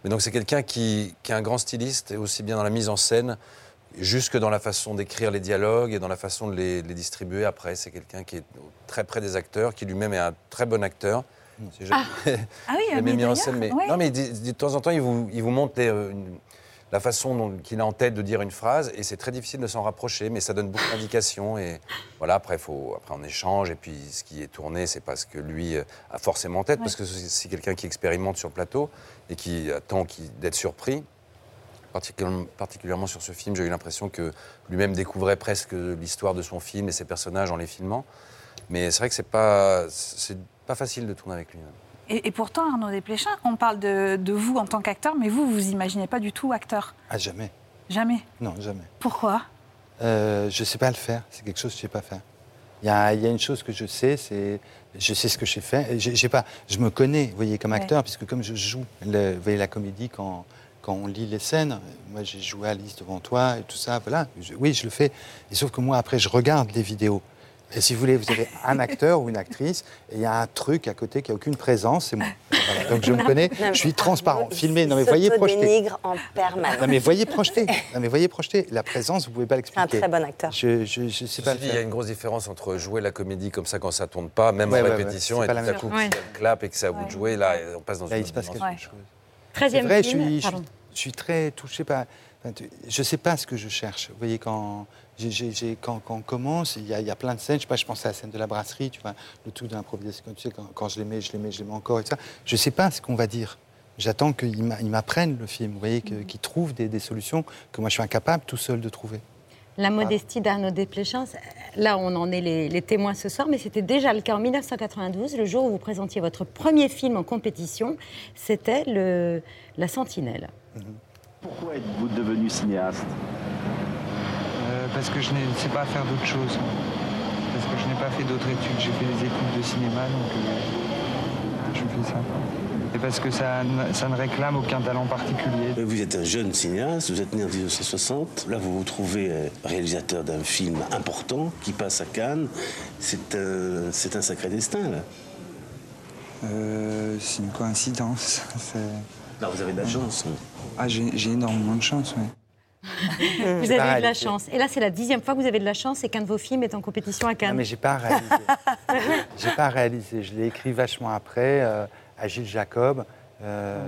Mais donc c'est quelqu'un qui, est un grand styliste, aussi bien dans la mise en scène, jusque dans la façon d'écrire les dialogues et dans la façon de les, de les distribuer après. C'est quelqu'un qui est très près des acteurs, qui lui-même est un très bon acteur. C'est Ah. Ah oui, mis en scène, mais ouais. non, mais de, de temps en temps, il vous, il vous montre les, euh, une- la façon qu'il a en tête de dire une phrase, et c'est très difficile de s'en rapprocher, mais ça donne beaucoup d'indications. Et voilà, après, faut, après on échange, et puis ce qui est tourné, c'est pas ce que lui euh, a forcément en tête, parce que c'est c'est quelqu'un qui expérimente sur le plateau et qui attend qui- d'être surpris. Particulièrement, particulièrement sur ce film, j'ai eu l'impression que lui-même découvrait presque l'histoire de son film et ses personnages en les filmant. Mais c'est vrai que c'est pas, c'est pas facile de tourner avec lui. Et, et pourtant, Arnaud Desplechin, on parle de, de vous en tant qu'acteur, mais vous, vous imaginez pas du tout acteur. Ah, jamais. Jamais. Non, jamais. Pourquoi? Euh, je ne sais pas le faire. C'est quelque chose que je ne sais pas faire. Il y a, il y a une chose que je sais, c'est je sais ce que j'ai fait. J'ai- pas, je me connais, vous voyez, comme Ouais. acteur, puisque comme je joue, le- vous voyez la comédie quand, quand on lit les scènes. Moi, j'ai joué Alice devant toi et tout ça. Voilà. Je- oui, je le fais. Et sauf que moi, après, je regarde les vidéos. Et si vous voulez, vous avez un acteur ou une actrice, et il y a un truc à côté qui n'a aucune présence, c'est moi. Voilà. Donc je me connais, je suis transparent. il Filmé, non mais voyez projeté. en permanence. Non mais voyez projeté. Non mais voyez projeté. La présence, vous pouvez pas l'expliquer. C'est un très bon acteur. Je, je, je sais pas il y a une grosse différence entre jouer la comédie comme ça quand ça tourne pas, même Ouais, en ouais, répétition, et tout à coup, si clappe et que c'est à vous de jouer, là, on passe dans Là, une il se passe autre quelque dimension. chose. C'est Treizième vrai, je film, suis, je, suis- je suis très touché par. enfin, tu- Je sais pas ce que je cherche. Vous voyez, quand, quand, quand on commence, il y, a, il y a plein de scènes. Je sais pas, je pense à la scène de la brasserie, tu vois, le tout de l'improvisation. Tu sais, quand, quand je les mets, je les mets, je les mets encore et tout ça. Je sais pas ce qu'on va dire. J'attends qu'ils m'a- ils m'apprennent le film, vous voyez, que- qu'ils trouvent des, des solutions que moi je suis incapable tout seul de trouver. La modestie d'Arnaud Desplechin, là on en est les, les témoins ce soir, mais c'était déjà le cas en 1992, le jour où vous présentiez votre premier film en compétition, c'était La Sentinelle. Pourquoi êtes-vous devenu cinéaste? Parce que je ne sais pas faire d'autre chose. Parce que je n'ai pas fait d'autres études. J'ai fait des études de cinéma, donc euh, je fais ça. Et parce que ça, ne- ça ne réclame aucun talent particulier. Vous êtes un jeune cinéaste, vous êtes né en 1960. Là, vous vous trouvez euh, réalisateur d'un film important qui passe à Cannes. C'est un, sacré destin, là. Euh, c'est une coïncidence. Vous avez de la chance. hein. Ah, j'ai j'ai énormément de chance, oui. Vous avez eu de la chance. Et là c'est la dixième fois que vous avez de la chance et qu'un de vos films est en compétition à Non, Cannes. mais j'ai pas réalisé. j'ai pas réalisé. Je l'ai écrit vachement après euh, à Gilles Jacob. Euh,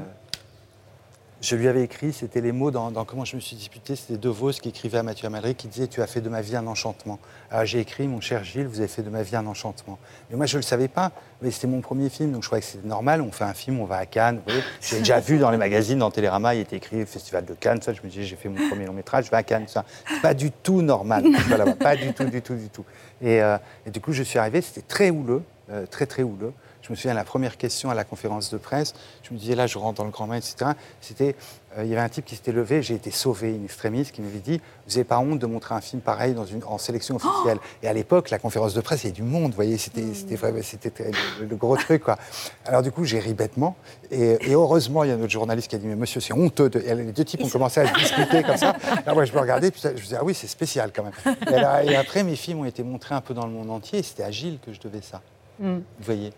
je lui avais écrit, c'était les mots dans, dans Comment je me suis disputé, c'était De Vos qui écrivait à Mathieu Amalric qui disait Tu as fait de ma vie un enchantement. Alors j'ai écrit Mon cher Gilles, vous avez fait de ma vie un enchantement. Mais moi je ne le savais pas, mais c'était mon premier film, donc je croyais que c'était normal. On fait un film, on va à Cannes. J'ai déjà vu dans les magazines, dans Télérama, il était écrit Festival de Cannes. Ça, je me disais J'ai fait mon premier long métrage, je vais à Cannes. Ça, pas du tout normal. Voilà, pas du tout, du tout, du tout. Et, euh, et du coup, je suis arrivé, c'était très houleux, euh, très très houleux. Je me souviens, la première question à la conférence de presse, je me disais, là, je rentre dans le grand main, etc. C'était, euh, il y avait un type qui s'était levé, j'ai été sauvé, une extrémiste, qui m'avait dit, vous n'avez pas honte de montrer un film pareil dans une, en sélection officielle? Et à l'époque, la conférence de presse, il y avait du monde, vous voyez, c'était, très- le, le gros truc, quoi. Alors du coup, j'ai ri bêtement. Et, et heureusement, il y a notre journaliste qui a dit, mais monsieur, c'est honteux. de- et les deux types ont commencé à se discuter comme ça. Là, moi, je me regardais, puis je me disais, ah oui, c'est spécial quand même. Et, après, mes films ont été montrés un peu dans le monde entier, et c'était à Gilles que je devais ça. Mm. Vous voyez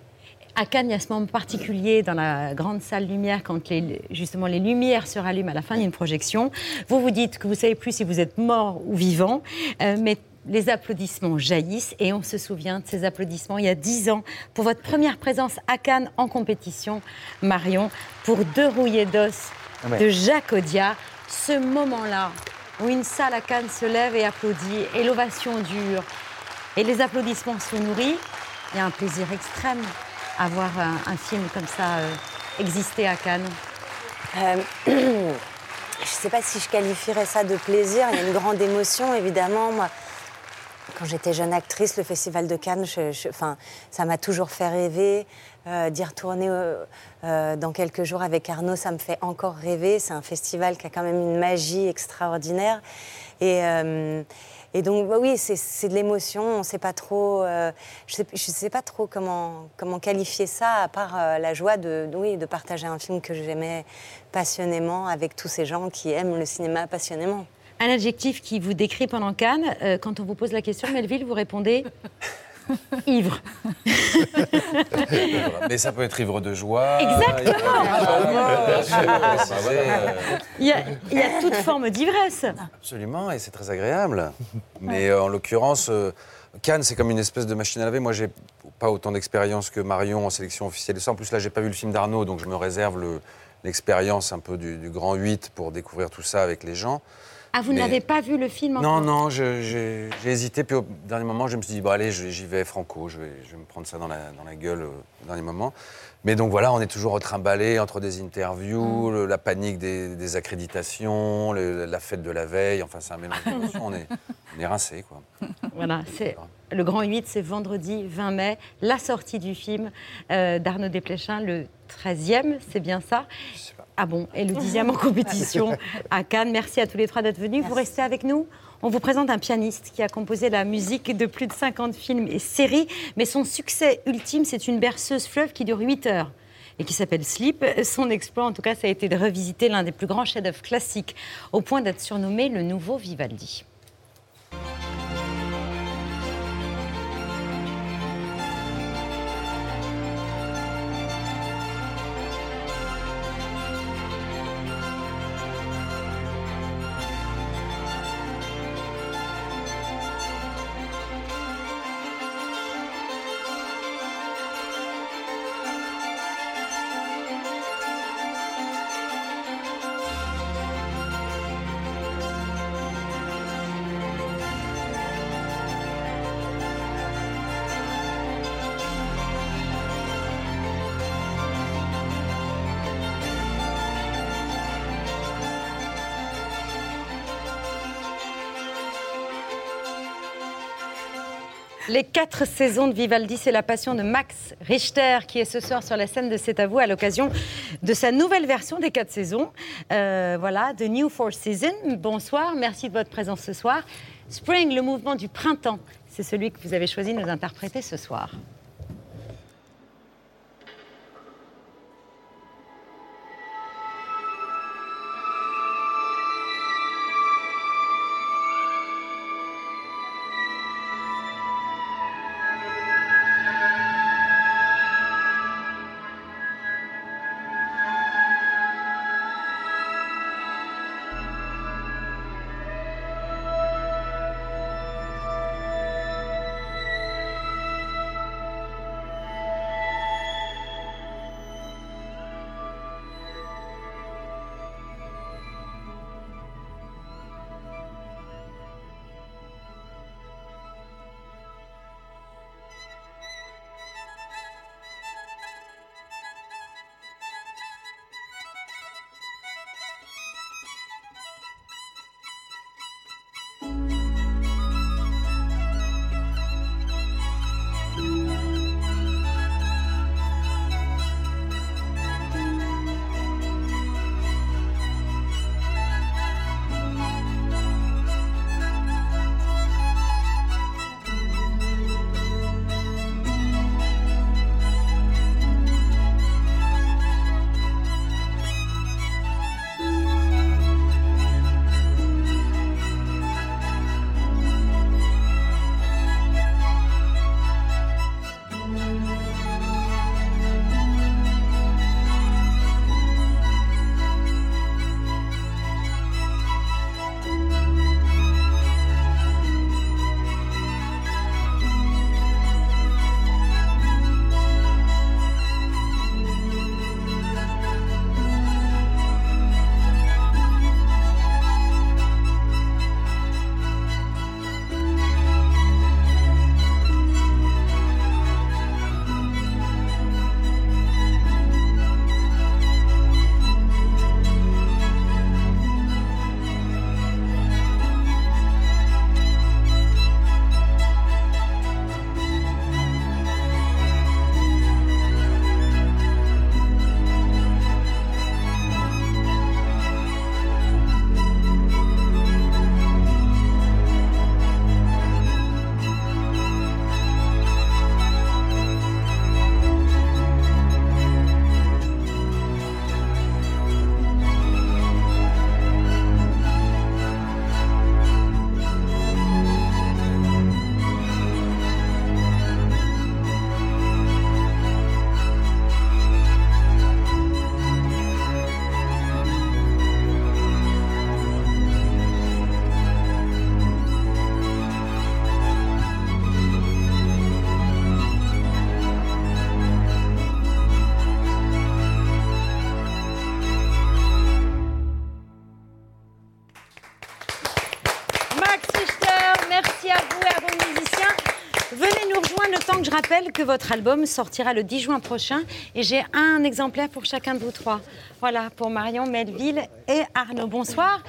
À Cannes, il y a ce moment particulier dans la grande salle lumière, quand les, justement les lumières se rallument à la fin d'une projection. Vous vous dites que vous savez plus si vous êtes mort ou vivant, euh, mais les applaudissements jaillissent et on se souvient de ces applaudissements il y a dix ans pour votre première présence à Cannes en compétition, Marion, pour Deux rouillés d'os Ouais. de Jacques Audiard. Ce moment-là où une salle à Cannes se lève et applaudit et l'ovation dure et les applaudissements se nourrissent, il y a un plaisir extrême à voir un, film comme ça euh, exister à Cannes. Euh, je ne sais pas si je qualifierais ça de plaisir. Il y a une grande émotion, évidemment. Quand j'étais jeune actrice, le Festival de Cannes, enfin, ça m'a toujours fait rêver. Euh, D'y retourner euh, euh, dans quelques jours avec Arnaud, ça me fait encore rêver. C'est un festival qui a quand même une magie extraordinaire. Et, Et donc, bah oui, c'est- de l'émotion. On ne sait pas trop. euh, je sais, je sais pas trop comment, comment qualifier ça, à part euh, la joie de, de- oui, de partager un film que j'aimais passionnément avec tous ces gens qui aiment le cinéma passionnément. Un adjectif qui vous décrit pendant Cannes. Euh, quand on vous pose la question, Melville, vous répondez ivre. Mais ça peut être ivre de joie. Exactement. Bien sûr, préciser, Il y a, il y a toute forme d'ivresse. Absolument, et c'est très agréable. Mais euh, en l'occurrence, euh, Cannes, c'est comme une espèce de machine à laver. Moi, j'ai pas autant d'expérience que Marion en sélection officielle ça. En plus, là, j'ai pas vu le film d'Arnaud, donc je me réserve le- l'expérience un peu du, du grand 8 pour découvrir tout ça avec les gens. Ah, vous n'avez pas vu le film encore Non, non, je- j'ai hésité. Puis au dernier moment, je me suis dit, bon, allez, j'y vais franco, je vais, je vais me prendre ça dans la, dans la gueule euh, au dernier moment. Mais donc voilà, on est toujours retrimballé entre des interviews, le- la panique des, des accréditations, le- la fête de la veille. Enfin, c'est un mélange d'émotions. On est, on est rincé, quoi. Voilà, c'est le Grand 8, c'est vendredi 20 mai, la sortie du film euh, d'Arnaud Desplechin, le 13e, c'est bien ça? Ah bon, et le 10e en compétition à Cannes. Merci à tous les trois d'être venus. Vous restez avec nous on vous présente un pianiste qui a composé la musique de plus de 50 films et séries, mais son succès ultime, c'est une berceuse fleuve qui dure 8 heures et qui s'appelle Sleep. Son exploit, en tout cas, ça a été de revisiter l'un des plus grands chefs-d'œuvre classiques, au point d'être surnommé le nouveau Vivaldi. Les quatre saisons de Vivaldi, c'est la passion de Max Richter qui est ce soir sur la scène de C'est à vous à l'occasion de sa nouvelle version des quatre saisons. Euh, voilà, The New Four Season. Bonsoir, merci de votre présence ce soir. Spring, le mouvement du printemps, c'est celui que vous avez choisi de nous interpréter ce soir. Temps que je rappelle que votre album sortira le 10 juin prochain et j'ai un exemplaire pour chacun de vous trois. Voilà, pour Marion, Melville et Arnaud. Bonsoir.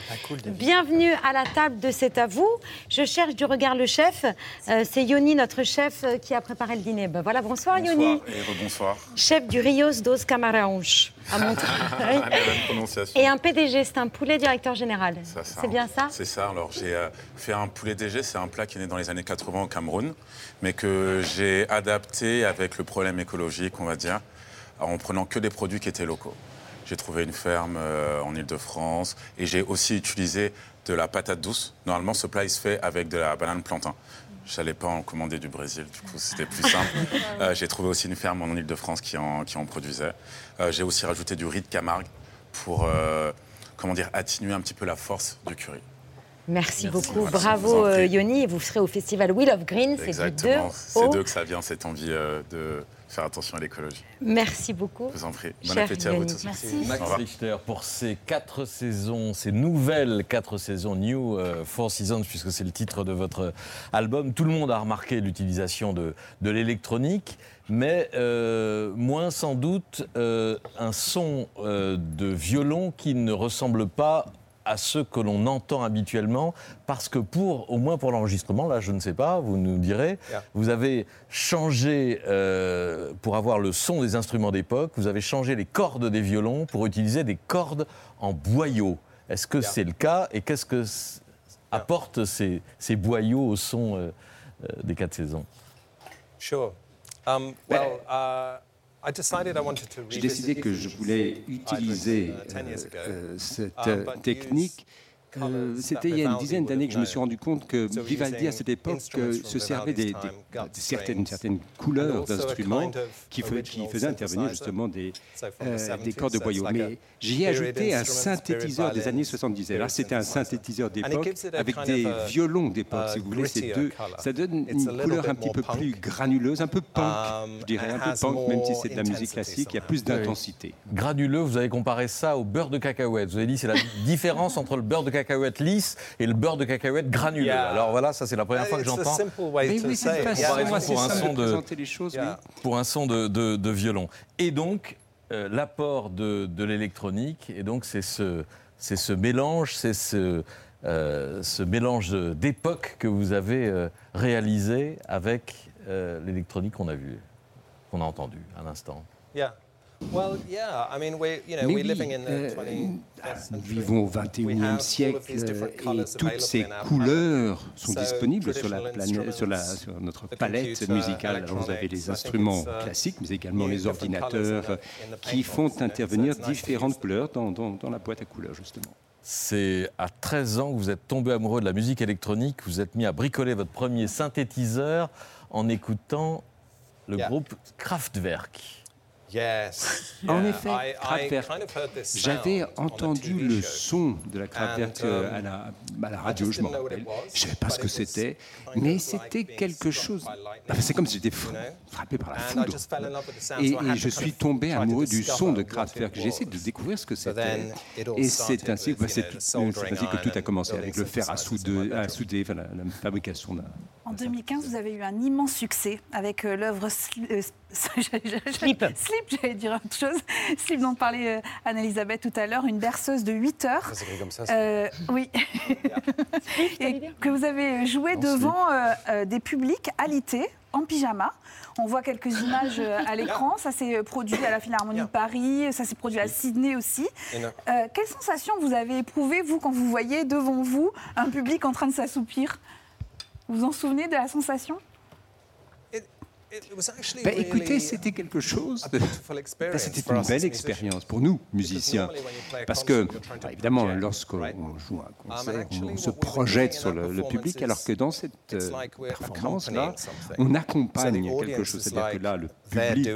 Bienvenue à la table de C'est à vous. Je cherche du regard le chef. Euh, C'est Yoni, notre chef, euh, qui a préparé le dîner. Ben voilà, bonsoir, Yoni. Bonsoir et rebonsoir. Chef du Rios dos Camaraúns à Montreuil. Prononciation. Et un PDG, c'est un poulet directeur général. C'est bien ça? C'est ça. Alors, j'ai euh, fait un poulet DG. C'est un plat qui est né dans les années 80 au Cameroun, mais que j'ai adapté avec le problème écologique, on va dire, en prenant que des produits qui étaient locaux. J'ai trouvé une ferme euh, en Ile-de-France et j'ai aussi utilisé de la patate douce. Normalement, ce plat, il se fait avec de la banane plantain. Je n'allais pas en commander du Brésil, du coup, c'était plus simple. Euh, j'ai trouvé aussi une ferme en Ile-de-France qui en, qui en produisait. Euh, j'ai aussi rajouté du riz de Camargue pour, euh, comment dire, atténuer un petit peu la force du curry. Merci, beaucoup. Merci, je vous Bravo, Yoni. Vous serez au festival Wheel of Green. C'est du 2 Exactement. C'est au... d'eux que ça vient, cette envie euh, de faire attention à l'écologie. Merci beaucoup. Je vous en prie. Bon appétit à vous tous. Merci. Max. Richter pour ces quatre saisons, ces nouvelles quatre saisons, New euh, Four Seasons, puisque c'est le titre de votre album. Tout le monde a remarqué l'utilisation de, de l'électronique, mais euh, moins sans doute euh, un son euh, de violon qui ne ressemble pas à ceux que l'on entend habituellement, parce que pour, au moins pour l'enregistrement, là je ne sais pas, vous nous direz, Yeah. vous avez changé, euh, pour avoir le son des instruments d'époque, vous avez changé les cordes des violons pour utiliser des cordes en boyau. Est-ce que c'est le cas et qu'est-ce que apportent ces, ces boyaux au son euh, euh, des quatre saisons? Sure. Um, well, uh, I decided I wanted to J'ai décidé que je voulais utiliser uh, 10 years ago. euh, cette but technique. Euh, C'était that il y a une Vivaldi dizaine d'années que je me suis rendu compte que Vivaldi, à cette époque, euh, se servait des, certaines, couleurs d'instruments qui, faisaient intervenir justement des, euh, 70s, des cordes de so it's boyau. like a Mais j'y ai ajouté un instrument, synthétiseur des années violins, 70. Alors c'était un synthétiseur d'époque avec des violons d'époque, si vous voulez. Grittier deux, ça donne une little couleur bit un petit peu punk. plus granuleuse, un peu punk, Um, je dirais, un peu punk, même si c'est de la musique intensity classique, il y a plus d'intensité. Granuleux, vous avez comparé ça au beurre de cacahuète. Vous avez dit c'est la différence entre le beurre de cacahuète lisse et le beurre de cacahuète granuleux. Yeah. Alors voilà, ça c'est la première fois que j'entends. oui, pour un simple son de les choses. oui. Pour un son de, de- de violon. Et donc, euh, l'apport de, de l'électronique, et donc c'est ce, c'est ce mélange, c'est ce, euh, ce mélange d'époque que vous avez euh, réalisé avec euh, l'électronique qu'on a vu, qu'on a entendu à l'instant. Yeah. Well, yeah. I mean, we're you know Mais we're oui, living in the euh, 20th ah, vivons au We have XXIe all of siècle these different euh, et toutes ces couleurs sont So, disponibles sur la planète, sur, la, instruments, sur notre the palette musicale. Alors, vous avez les instruments uh, classiques, mais également les ordinateurs qui font intervenir différentes couleurs dans, dans- dans la boîte à couleurs, justement. C'est à 13 ans que vous êtes tombé amoureux de la musique électronique, vous êtes mis à bricoler votre premier synthétiseur en écoutant le groupe Kraftwerk. Yes. En effet, Kraftwerk. J'avais entendu le son de la Kraftwerk euh, um, à la, à la radio, je m'en rappelle. Je ne savais pas ce que c'était, mais c'était quelque chose. lightning, Enfin, c'est comme si j'étais frappé par la foudre. Et, je suis tombé amoureux du son de Kraftwerk. J'ai essayé de découvrir ce que c'était. Et c'est ainsi bah, you c'est ainsi que tout a commencé avec le fer à souder, à enfin, la, la fabrication d'un. En 2015, vous avez eu un immense succès avec euh, l'œuvre euh, Slip. Slip, j'allais dire autre chose. Slip dont parlait euh, Anne-Elisabeth tout à l'heure, une berceuse de 8 heures. Ça s'écrit comme ça, Euh, oui. Et que vous avez joué devant euh, euh, des publics alités, en pyjama. On voit quelques images à l'écran. Ça s'est produit à la Philharmonie de Paris, ça s'est produit à Sydney aussi. Euh, quelle sensation vous avez éprouvée, vous, quand vous voyez devant vous un public en train de s'assoupir? Vous vous en souvenez de la sensation? Ben, écoutez, c'était quelque chose. de- Ben, C'était une belle expérience pour nous, musiciens. Parce que, bah, évidemment, lorsqu'on joue un concert, on se projette sur le, le public, alors que dans cette euh, performance-là, on accompagne quelque chose. C'est-à-dire que là, le public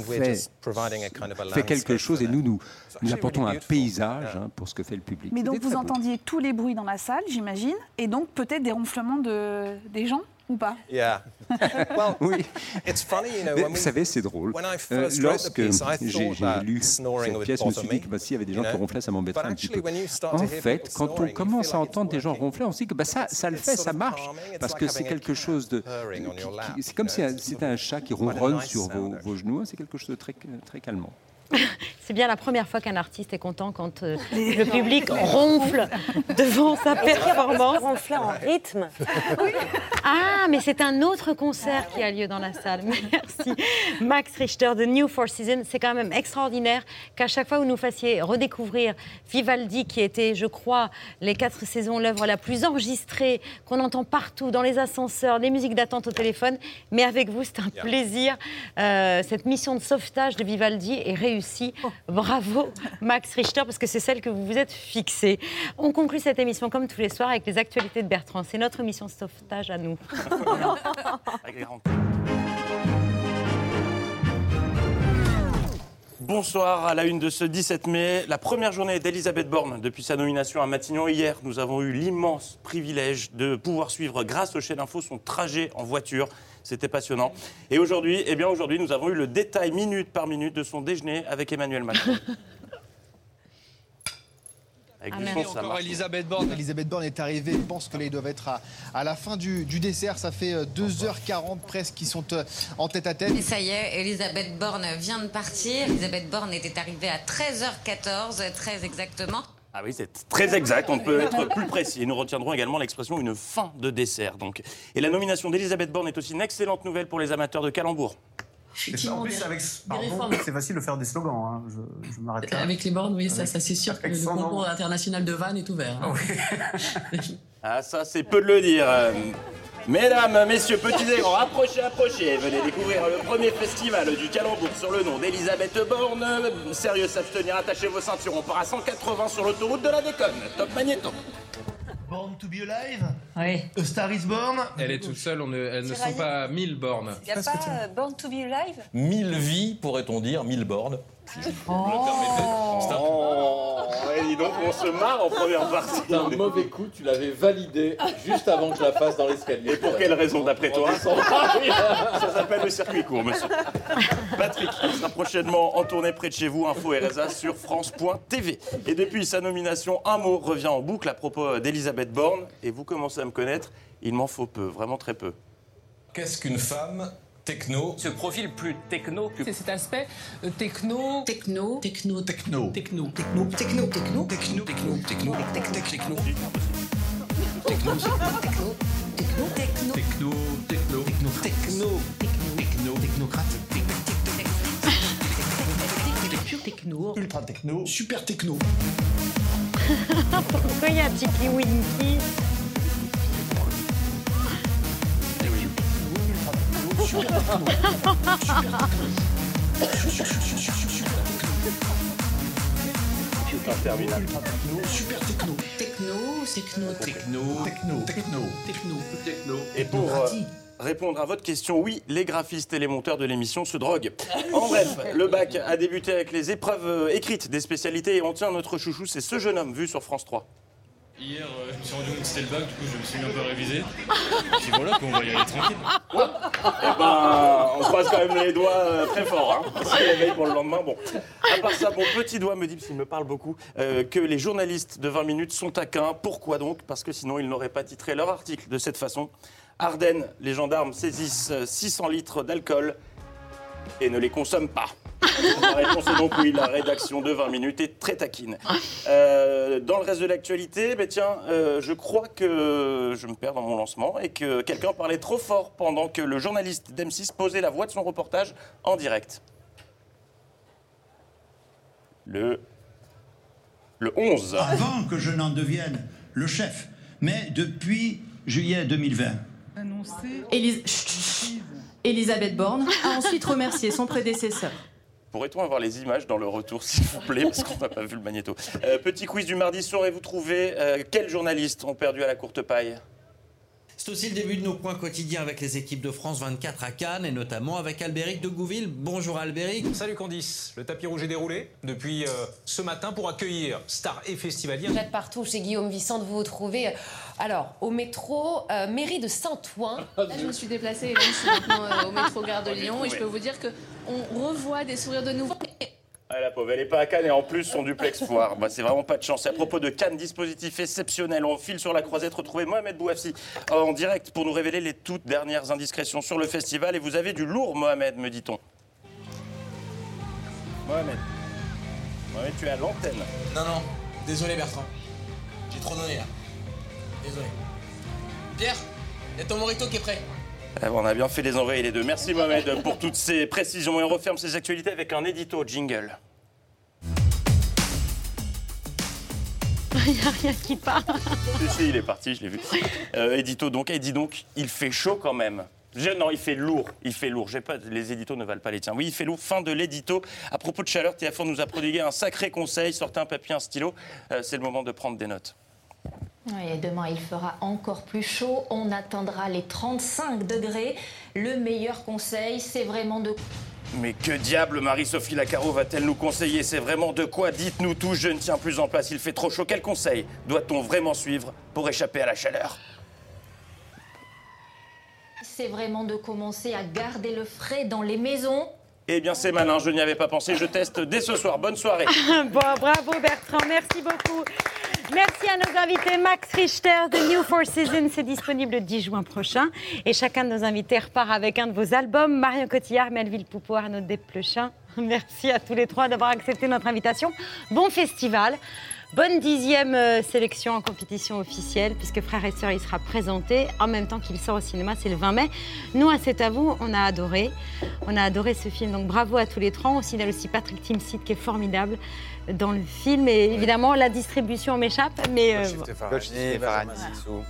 fait, just providing a kind of a fait quelque chose et nous, nous, nous apportons un paysage hein, pour ce que fait le public. Mais donc vous beau. entendiez tous les bruits dans la salle, j'imagine, et donc peut-être des ronflements de, des gens ou pas. Vous savez, c'est drôle. Euh, lorsque j'ai lu cette pièce, je me suis dit que bah, s'il y avait des gens qui ronflaient, ça m'embêterait un petit peu. En fait, quand on commence à entendre des gens ronfler, on se dit que bah, ça, ça le fait, ça marche, parce que c'est quelque chose de... C'est comme si c'était un chat qui ronronne sur vos, genoux, c'est quelque chose de très, très calmant. C'est bien la première fois qu'un artiste est content quand euh, le public ronfle devant sa performance. Ronfler en rythme. Ah, mais c'est un autre concert qui a lieu dans la salle. Merci. Max Richter de New Four Seasons. C'est quand même extraordinaire qu'à chaque fois vous nous fassiez redécouvrir Vivaldi, qui était, je crois, les quatre saisons, l'œuvre la plus enregistrée, qu'on entend partout, dans les ascenseurs, les musiques d'attente au téléphone. Mais avec vous, c'est un plaisir. Euh, cette mission de sauvetage de Vivaldi est réussie. Bravo, Max Richter, parce que c'est celle que vous vous êtes fixée. On conclut cette émission comme tous les soirs avec les actualités de Bertrand. C'est notre mission sauvetage à nous. Bonsoir à la une de ce 17 mai, la première journée d'Elisabeth Borne depuis sa nomination à Matignon. Hier, nous avons eu l'immense privilège de pouvoir suivre, grâce aux chaînes info, son trajet en voiture. C'était passionnant. Et aujourd'hui, eh bien aujourd'hui, nous avons eu le détail minute par minute de son déjeuner avec Emmanuel Macron. Avec Ah, du son, ça Encore. Elisabeth Borne. Elisabeth Borne est arrivée. Je pense que là, ils doivent être à, à la fin du, du dessert. Ça fait euh, 2h40 presque qu'ils sont euh, en tête à tête. Et ça y est, Elisabeth Borne vient de partir. Elisabeth Borne était arrivée à 13h14, très exactement. Ah oui, c'est très exact, on ne peut être plus précis. Et nous retiendrons également l'expression une fin de dessert. Donc. Et la nomination d'Elisabeth Borne est aussi une excellente nouvelle pour les amateurs de calembour. En plus, avec, pardon, réformes. c'est facile de faire des slogans. hein. Je, je m'arrête là. Avec les bornes, oui, ça, c'est sûr que le concours international de Vannes est ouvert. hein. Ah, ça, c'est peu de le dire. Mesdames, messieurs, petits et grands, approchez, approchez. Venez découvrir le premier festival du calembour sur le nom d'Elisabeth Borne. Sérieux, s'abstenir, attachez vos ceintures. On part à 180 sur l'autoroute de la déconne. Top magnéto. Born to be alive Oui. A Star is Born Elle est toute seule, on ne- elles ne sont pas mille bornes. Il n'y a pas euh, Born to be Alive? Mille vies, pourrait-on dire, mille bornes. Si je Oh. me le permettez. Dis donc, on se marre en première partie. C'est un mauvais coup, tu l'avais validé juste avant que je la fasse dans l'escalier. Et pour quelle raison, d'après toi Ça s'appelle le circuit court, monsieur. Patrick qui sera prochainement en tournée près de chez vous. Info RSA sur France.tv. Et depuis sa nomination, un mot revient en boucle à propos d'Elisabeth Borne. Et vous commencez à me connaître, il m'en faut peu, vraiment très peu. Qu'est-ce qu'une femme techno Ce profil plus techno que C'est cet aspect euh, techno. Techno. Techno. Techno. Techno. Techno. Techno. Techno. Techno. Techno. Techno. Techno. Techno. Techno. Techno. Techno. Techno. techno, techno, techno, techno, techno, technocrate. Techno. Ultra techno. Super techno. Pourquoi il y a Tiki Winky Interminable. Super techno. Techno. Techno. Techno, techno, techno, Techno. techno. Et pour euh, répondre à votre question, oui, les graphistes et les monteurs de l'émission se droguent. En bref, le bac a débuté avec les épreuves euh, écrites des spécialités et on tient notre chouchou, c'est ce jeune homme vu sur France 3. Hier, euh, je me suis rendu compte que c'était le bac, du coup je me suis mis un peu révisé. Puis voilà, puis on va y aller tranquille. Eh ben, on croise quand même les doigts euh, très fort. Hein. Pour le lendemain, bon. À part ça, mon petit doigt me dit, parce qu'il me parle beaucoup, euh, que les journalistes de 20 minutes sont taquins. Pourquoi donc? Parce que sinon, ils n'auraient pas titré leur article de cette façon. Ardennes, les gendarmes saisissent euh, 600 litres d'alcool et ne les consomment pas. La réponse est donc oui, la rédaction de 20 minutes est très taquine. Euh, dans le reste de l'actualité, ben tiens, euh, je crois que je me perds dans mon lancement et que quelqu'un parlait trop fort pendant que le journaliste d'M6 posait la voix de son reportage en direct. Le, le 11. Avant que je n'en devienne le chef, mais depuis juillet 2020. Élis- Chut, chut. Elisabeth Borne a ensuite remercié son prédécesseur. Pourrait-on avoir les images dans le retour, s'il vous plaît, parce qu'on n'a pas vu le magnéto. Euh, petit quiz du mardi, saurez-vous trouver euh, quels journalistes ont perdu à la courte paille? C'est aussi le début de nos points quotidiens avec les équipes de France 24 à Cannes et notamment avec Albéric de Gouville. Bonjour Albéric. Salut Candice, le tapis rouge est déroulé depuis euh, ce matin pour accueillir stars et festivaliers. Vous êtes partout chez Guillaume Vicente, vous vous trouvez Alors, au métro, euh, mairie de Saint-Ouen. Là, je me suis déplacée et là, je suis maintenant euh, au métro Gare de Lyon et je peux vous dire qu'on revoit des sourires de nouveau. Ah, la pauvre, elle n'est pas à Cannes et en plus son duplex foire. Bah, c'est vraiment pas de chance. Et à propos de Cannes, dispositif exceptionnel. On file sur la croisette retrouver Mohamed Bouafsi en direct pour nous révéler les toutes dernières indiscrétions sur le festival. Et vous avez du lourd, Mohamed, me dit-on. Mohamed. Mohamed, tu es à l'antenne. Non, non, désolé Bertrand. J'ai trop donné là. Désolé. Pierre, il y a ton morito qui est prêt. Eh, On a bien fait les envoyer les deux. Merci Mohamed pour toutes ces précisions. Et on referme ces actualités avec un édito jingle. Il n'y a rien qui part. Si, si, il est parti, je l'ai vu. Euh, édito donc, et dis donc, il fait chaud quand même. Je- non, il fait lourd, il fait lourd. J'ai pas, les éditos ne valent pas les tiens. Oui, il fait lourd. Fin de l'édito. À propos de chaleur, TF1 nous a prodigué un sacré conseil. Sortez un papier, un stylo. Euh, c'est le moment de prendre des notes. Oui, et demain, il fera encore plus chaud. On atteindra les 35 degrés. Le meilleur conseil, c'est vraiment de Mais que diable Marie-Sophie Lacaro va-t-elle nous conseiller? C'est vraiment de quoi? Dites-nous tout, je ne tiens plus en place, il fait trop chaud. Quel conseil doit-on vraiment suivre pour échapper à la chaleur? C'est vraiment de commencer à garder le frais dans les maisons. Eh bien, c'est malin, je n'y avais pas pensé. Je teste dès ce soir. Bonne soirée. bon, bravo Bertrand, merci beaucoup. Merci à nos invités. Max Richter de New Four Seasons, c'est disponible le 10 juin prochain. Et chacun de nos invités repart avec un de vos albums. Marion Cotillard, Melville Poupeau, Arnaud Desplechin. Merci à tous les trois d'avoir accepté notre invitation. Bon festival. Bonne dixième euh, sélection en compétition officielle, puisque Frères et Sœurs, il sera présenté en même temps qu'il sort au cinéma, c'est le 20 mai. Nous, à C'est à vous, on a adoré. On a adoré ce film, donc bravo à tous les trois. On signale aussi Patrick Timsit, qui est formidable dans le film. Et évidemment, la distribution m'échappe, mais... euh, Benjamin Sixou.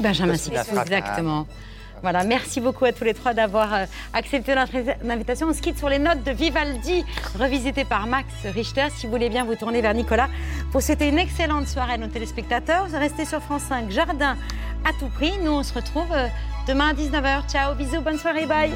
Benjamin Costina Sixou, Frata. exactement. Voilà, merci beaucoup à tous les trois d'avoir euh, accepté notre invitation. On se quitte sur les notes de Vivaldi, revisitées par Max Richter. Si vous voulez bien vous tourner vers Nicolas pour souhaiter une excellente soirée à nos téléspectateurs. Restez sur France 5, Jardin à tout prix. Nous, on se retrouve euh, demain à 19h. Ciao, bisous, bonne soirée, bye.